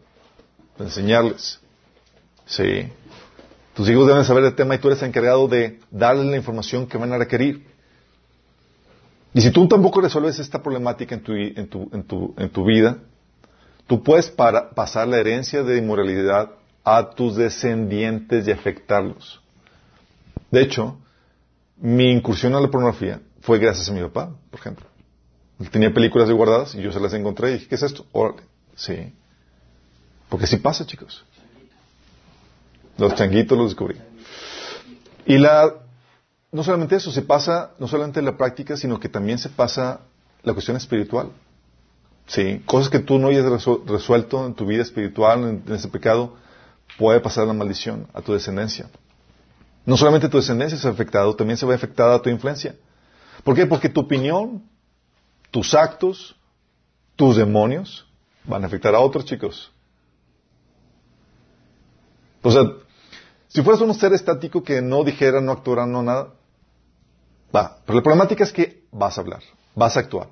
de enseñarles. Sí. Tus hijos deben saber el tema y tú eres encargado de darles la información que van a requerir. Y si tú tampoco resuelves esta problemática en tu, en tu, vida, tú puedes para- pasar la herencia de inmoralidad a tus descendientes y afectarlos. De hecho, mi incursión a la pornografía fue gracias a mi papá, por ejemplo. Él tenía películas ahí guardadas y yo se las encontré y dije, ¿qué es esto? Órale. Sí. Porque sí pasa, chicos. Los changuitos los descubrí. Y la, no solamente eso, se pasa, no solamente la práctica, sino que también se pasa la cuestión espiritual. Sí, cosas que tú no hayas resuelto en tu vida espiritual, en, ese pecado, puede pasar la maldición a tu descendencia. No solamente tu descendencia se ha afectado, también se ve afectada a tu influencia. ¿Por qué? Porque tu opinión, tus actos, tus demonios van a afectar a otros chicos. O sea, si fueras un ser estático que no dijera, no actuara, no nada, va. Pero la problemática es que vas a hablar, vas a actuar.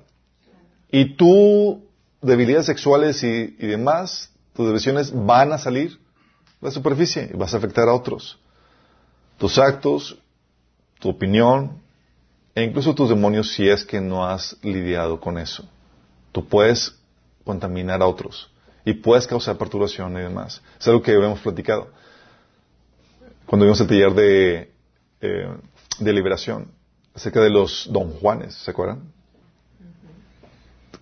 Y tus debilidades sexuales y, demás, tus depresiones van a salir de la superficie y vas a afectar a otros. Tus actos, tu opinión e incluso tus demonios si es que no has lidiado con eso. Tú puedes contaminar a otros y puedes causar perturbación y demás. Es algo que hemos platicado cuando vimos el taller de, eh, de liberación acerca de los don Juanes, ¿se acuerdan?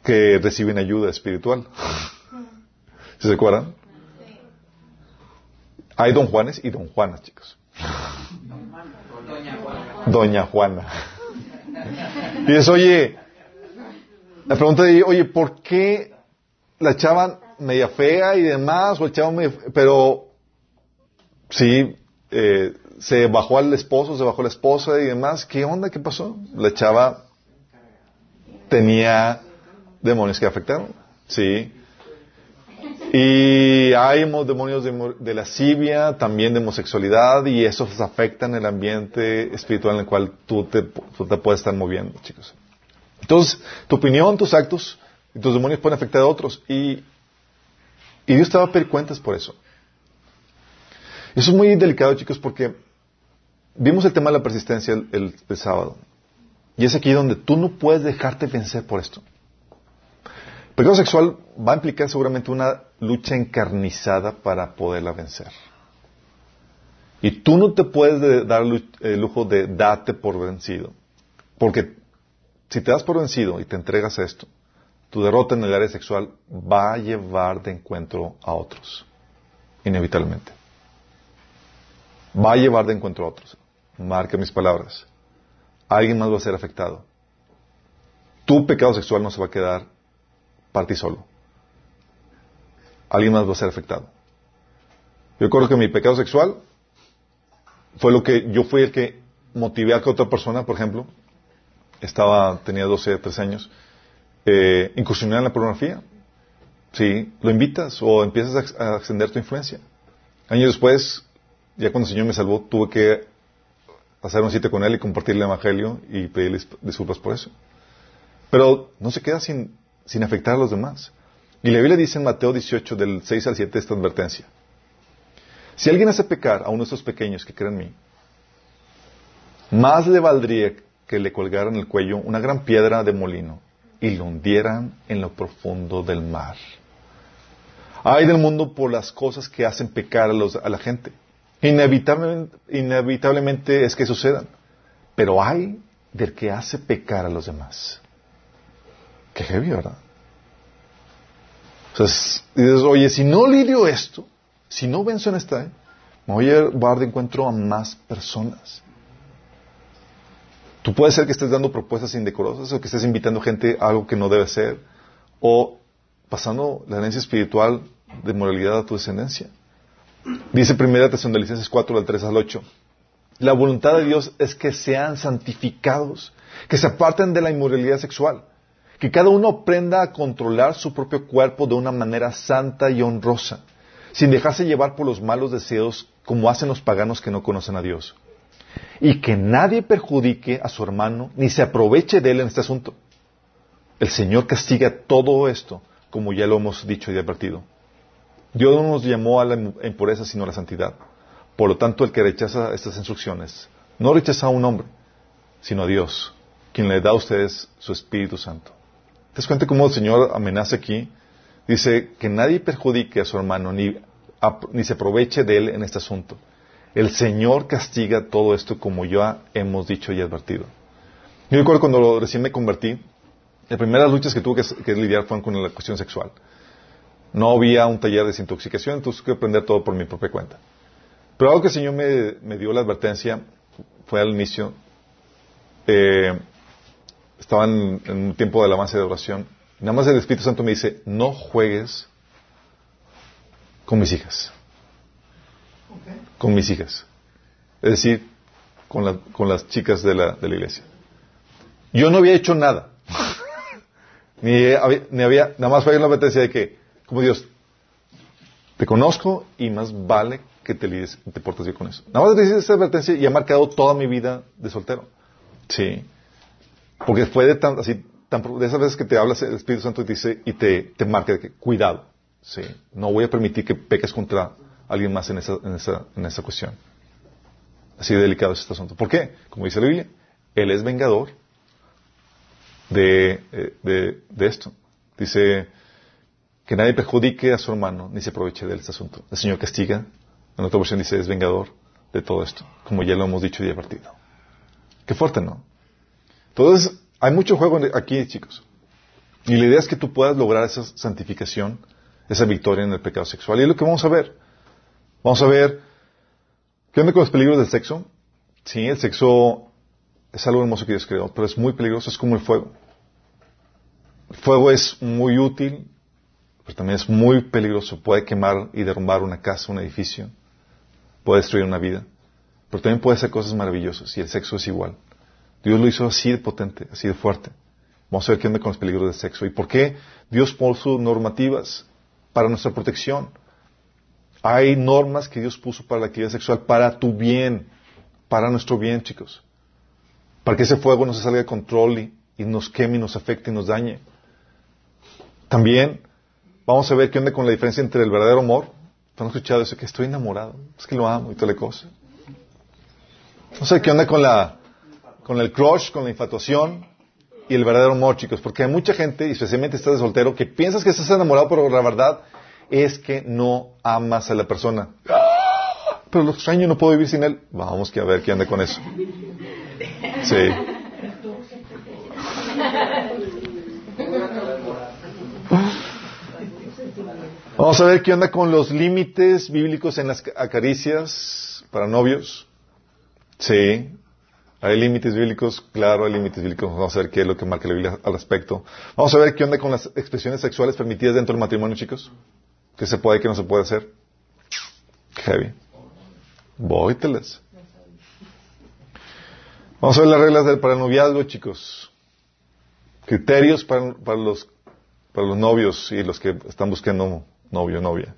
Que reciben ayuda espiritual. ¿Se acuerdan? Hay don Juanes y don Juanas, chicos. Doña Juana. Y es, oye, la pregunta de, oye, ¿por qué la chava media fea y demás, o el chavo medio, pero sí, eh, se bajó al esposo, se bajó la esposa y demás. ¿Qué onda? ¿Qué pasó? La chava tenía demonios que afectaron. Sí. Y hay demonios de, de lascivia, también de homosexualidad, y esos afectan el ambiente espiritual en el cual tú te, tú te puedes estar moviendo, chicos. Entonces, tu opinión, tus actos y tus demonios pueden afectar a otros. Y, y Dios te va a pedir cuentas por eso. Eso es muy delicado, chicos, porque vimos el tema de la persistencia el, sábado. Y es aquí donde tú no puedes dejarte vencer por esto. El pecado sexual va a implicar seguramente una lucha encarnizada para poderla vencer. Y tú no te puedes dar el lujo de darte por vencido. Porque si te das por vencido y te entregas a esto, tu derrota en el área sexual va a llevar de encuentro a otros. Inevitablemente va a llevar de encuentro a otros. Marca mis palabras. Alguien más va a ser afectado. Tu pecado sexual no se va a quedar para ti solo. Alguien más va a ser afectado. Yo recuerdo que mi pecado sexual fue lo que yo fui el que motivé a que otra persona, por ejemplo, estaba, tenía 12, 13 años, eh, en la pornografía. Sí, lo invitas o empiezas a, a extender tu influencia. Años después, ya cuando el Señor me salvó, tuve que hacer un sitio con Él y compartirle el Evangelio y pedirle disculpas por eso. Pero no se queda sin, sin afectar a los demás. Y la Biblia dice en Mateo 18, del 6 al 7, esta advertencia. Si alguien hace pecar a uno de estos pequeños que creen en mí, más le valdría que le colgaran el cuello una gran piedra de molino y lo hundieran en lo profundo del mar. Hay del mundo por las cosas que hacen pecar a, los, a la gente. Inevitablemente, es que sucedan. Pero hay del que hace pecar a los demás. Qué heavy, ¿verdad? Entonces, dices, oye, si no lidio esto, si no venzo en esta, me voy a dar de encuentro a más personas. Tú puedes ser que estés dando propuestas indecorosas o que estés invitando gente a algo que no debe ser o pasando la herencia espiritual de moralidad a tu descendencia. Dice primera Tesalonicenses 4 del 3 al 8. La voluntad de Dios es que sean santificados, que se aparten de la inmoralidad sexual, que cada uno aprenda a controlar su propio cuerpo de una manera santa y honrosa, sin dejarse llevar por los malos deseos como hacen los paganos que no conocen a Dios. Y que nadie perjudique a su hermano ni se aproveche de él en este asunto. El Señor castiga todo esto, como ya lo hemos dicho y advertido. Dios no nos llamó a la impureza, sino a la santidad. Por lo tanto, el que rechaza estas instrucciones, no rechaza a un hombre, sino a Dios, quien le da a ustedes su Espíritu Santo. ¿Te das cuenta cómo el Señor amenaza aquí? Dice que nadie perjudique a su hermano, ni, ni se aproveche de él en este asunto. El Señor castiga todo esto como ya hemos dicho y advertido. Yo recuerdo cuando recién me convertí, las primeras luchas que tuve que, que lidiar fueron con la cuestión sexual. No había un taller de desintoxicación, entonces tuve que aprender todo por mi propia cuenta. Pero algo que el Señor me, dio la advertencia fue al inicio. Eh, estaba en, un tiempo de alabanza de oración. Nada más el Espíritu Santo me dice, no juegues con mis hijas. Con mis hijas. Es decir, con, con las chicas de la, de la iglesia. Yo no había hecho nada. ni, había, ni había, nada más fue la advertencia de que, como Dios, te conozco y más vale que te lides, te portes bien con eso. Nada más dice esa advertencia y ha marcado toda mi vida de soltero. Sí. Porque fue de tan, así, tan, de esas veces que te hablas el Espíritu Santo y te dice, y te, te marca de que, cuidado. Sí. No voy a permitir que peques contra alguien más en esa, en esa, en esa cuestión. Así de delicado es este asunto. ¿Por qué? Como dice la Biblia, Él es vengador de, eh, de, de esto. Dice que nadie perjudique a su hermano ni se aproveche de este asunto. El Señor castiga. En otra versión dice es vengador de todo esto, como ya lo hemos dicho y advertido. Qué fuerte, ¿no? Entonces, hay mucho juego aquí, chicos. Y la idea es que tú puedas lograr esa santificación, esa victoria en el pecado sexual. Y es lo que vamos a ver. Vamos a ver qué onda con los peligros del sexo. Sí, el sexo es algo hermoso que Dios creó, pero es muy peligroso, es como el fuego. El fuego es muy útil, pero también es muy peligroso. Puede quemar y derrumbar una casa, un edificio. Puede destruir una vida. Pero también puede hacer cosas maravillosas. Y el sexo es igual. Dios lo hizo así de potente, así de fuerte. Vamos a ver qué onda con los peligros del sexo. ¿Y por qué Dios puso normativas para nuestra protección? Hay normas que Dios puso para la actividad sexual para tu bien, para nuestro bien, chicos. Para que ese fuego no se salga de control y, y nos queme y nos afecte y nos dañe. También vamos a ver qué onda con la diferencia entre el verdadero amor. ¿Han escuchado eso? Que estoy enamorado, es que lo amo y toda la cosa. No sé qué onda con la, con el crush, con la infatuación y el verdadero amor, chicos. Porque hay mucha gente, y especialmente estás de soltero, que piensas que estás enamorado, pero la verdad es que no amas a la persona. Pero lo extraño, no puedo vivir sin él. Vamos a ver qué anda con eso. Sí. Vamos a ver qué onda con los límites bíblicos en las acaricias para novios. Sí. Hay límites bíblicos, claro, hay límites bíblicos. Vamos a ver qué es lo que marca la Biblia al respecto. Vamos a ver qué onda con las expresiones sexuales permitidas dentro del matrimonio, chicos. ¿Qué se puede y qué no se puede hacer? Heavy. Vóytelas. Vamos a ver las reglas del, para noviazgo, chicos. Criterios para, para, los, para los novios y los que están buscando novio novia.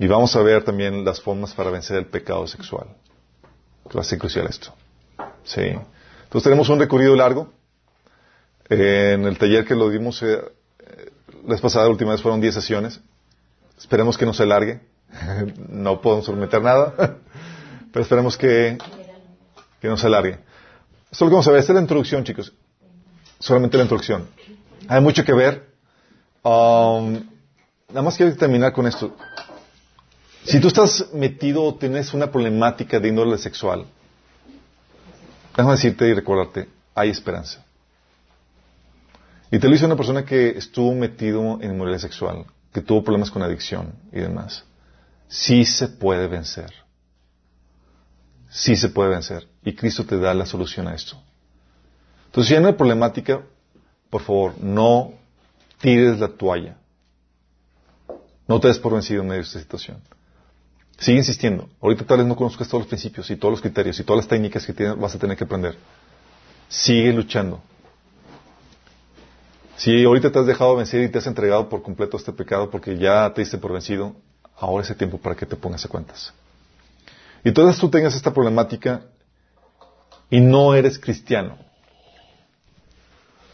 Y vamos a ver también las formas para vencer el pecado sexual. Que va a ser crucial esto. Sí. Entonces tenemos un recorrido largo. Eh, en el taller que lo dimos eh, la vez pasada, la última vez fueron 10 sesiones. Esperemos que no se alargue. no podemos prometer nada. Pero esperemos que, que no se alargue. Esto es lo que vamos a ver. Esta es la introducción, chicos. Solamente la introducción. Hay mucho que ver. Um, nada más quiero terminar con esto. Si tú estás metido o tienes una problemática de índole sexual, déjame decirte y recordarte, hay esperanza. Y te lo dice una persona que estuvo metido en inmoralidad sexual, que tuvo problemas con adicción y demás. Sí se puede vencer. Sí se puede vencer. Y Cristo te da la solución a esto. Entonces, si hay una problemática, por favor, no tires la toalla. No te des por vencido en medio de esta situación. Sigue insistiendo. Ahorita tal vez no conozcas todos los principios y todos los criterios y todas las técnicas que tienes, vas a tener que aprender. Sigue luchando. Si ahorita te has dejado vencer y te has entregado por completo a este pecado porque ya te diste por vencido, ahora es el tiempo para que te pongas a cuentas. Y entonces tú tengas esta problemática y no eres cristiano.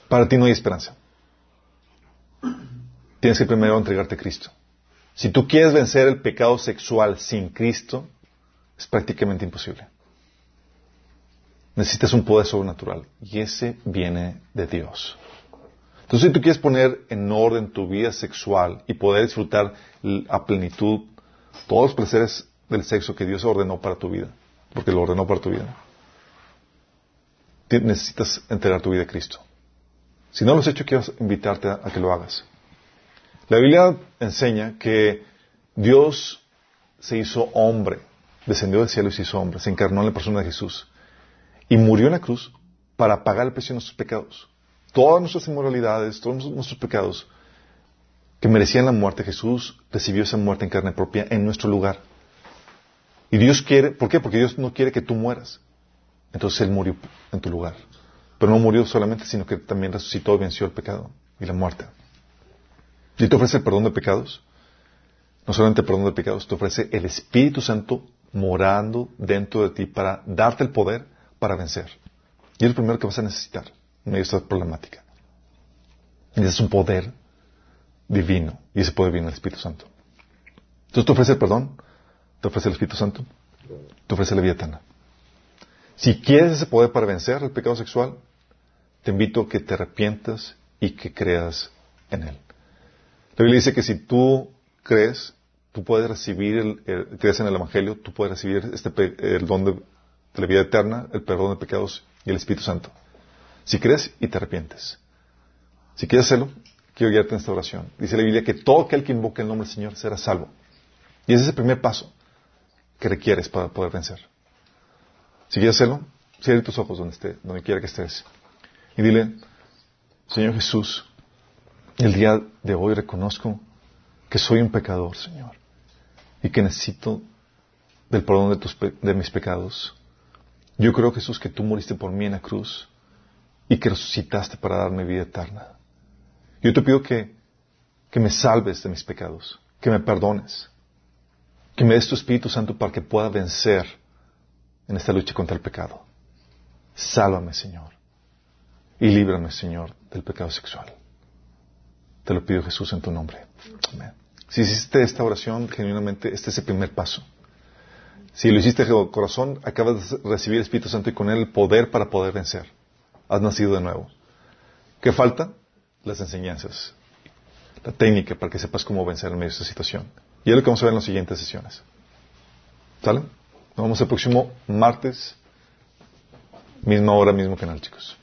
Para ti no hay esperanza. Tienes que primero entregarte a Cristo. Si tú quieres vencer el pecado sexual sin Cristo, es prácticamente imposible. Necesitas un poder sobrenatural y ese viene de Dios. Entonces, si tú quieres poner en orden tu vida sexual y poder disfrutar a plenitud todos los placeres del sexo que Dios ordenó para tu vida, porque lo ordenó para tu vida, necesitas entregar tu vida a Cristo. Si no lo has hecho, quiero invitarte a, a que lo hagas. La Biblia enseña que Dios se hizo hombre. descendió del cielo y se hizo hombre, se encarnó en la persona de Jesús y murió en la cruz para pagar el precio de nuestros pecados. Todas nuestras inmoralidades, todos nuestros pecados que merecían la muerte, Jesús recibió esa muerte en carne propia en nuestro lugar. Y Dios quiere, ¿por qué? Porque Dios no quiere que tú mueras. Entonces Él murió en tu lugar. Pero no murió solamente, sino que también resucitó y venció el pecado y la muerte. Y te ofrece el perdón de pecados. No solamente el perdón de pecados, te ofrece el Espíritu Santo morando dentro de ti para darte el poder para vencer. Y es lo primero que vas a necesitar en medio de esta problemática. Y es un poder divino. Y ese poder viene del Espíritu Santo. Entonces te ofrece el perdón, te ofrece el Espíritu Santo, te ofrece la vida eterna. Si quieres ese poder para vencer el pecado sexual, te invito a que te arrepientas y que creas en él. La Biblia dice que si tú crees, tú puedes recibir, el, crees en el Evangelio, tú puedes recibir este, el don de, la vida eterna, el perdón de pecados y el Espíritu Santo. Si crees y te arrepientes. Si quieres hacerlo, quiero guiarte en esta oración. Dice la Biblia que todo aquel que invoque el nombre del Señor será salvo. Y ese es el primer paso que requieres para poder vencer. Si quieres hacerlo, cierre tus ojos donde, esté, donde quiera que estés. Y dile, Señor Jesús, el día de hoy reconozco que soy un pecador, Señor, y que necesito del perdón de, mis pecados. Yo creo, Jesús, que tú moriste por mí en la cruz y que resucitaste para darme vida eterna. Yo te pido que, que me salves de mis pecados, que me perdones, que me des tu Espíritu Santo para que pueda vencer en esta lucha contra el pecado. Sálvame, Señor, y líbrame, Señor, del pecado sexual. Te lo pido, Jesús, en tu nombre. Amén. Si hiciste esta oración, genuinamente, este es el primer paso. Si lo hiciste de corazón, acabas de recibir el Espíritu Santo y con él el poder para poder vencer. Has nacido de nuevo. ¿Qué falta? Las enseñanzas. La técnica para que sepas cómo vencer en medio de esta situación. Y es lo que vamos a ver en las siguientes sesiones. ¿Sale? Nos vemos el próximo martes, misma hora, mismo canal, chicos.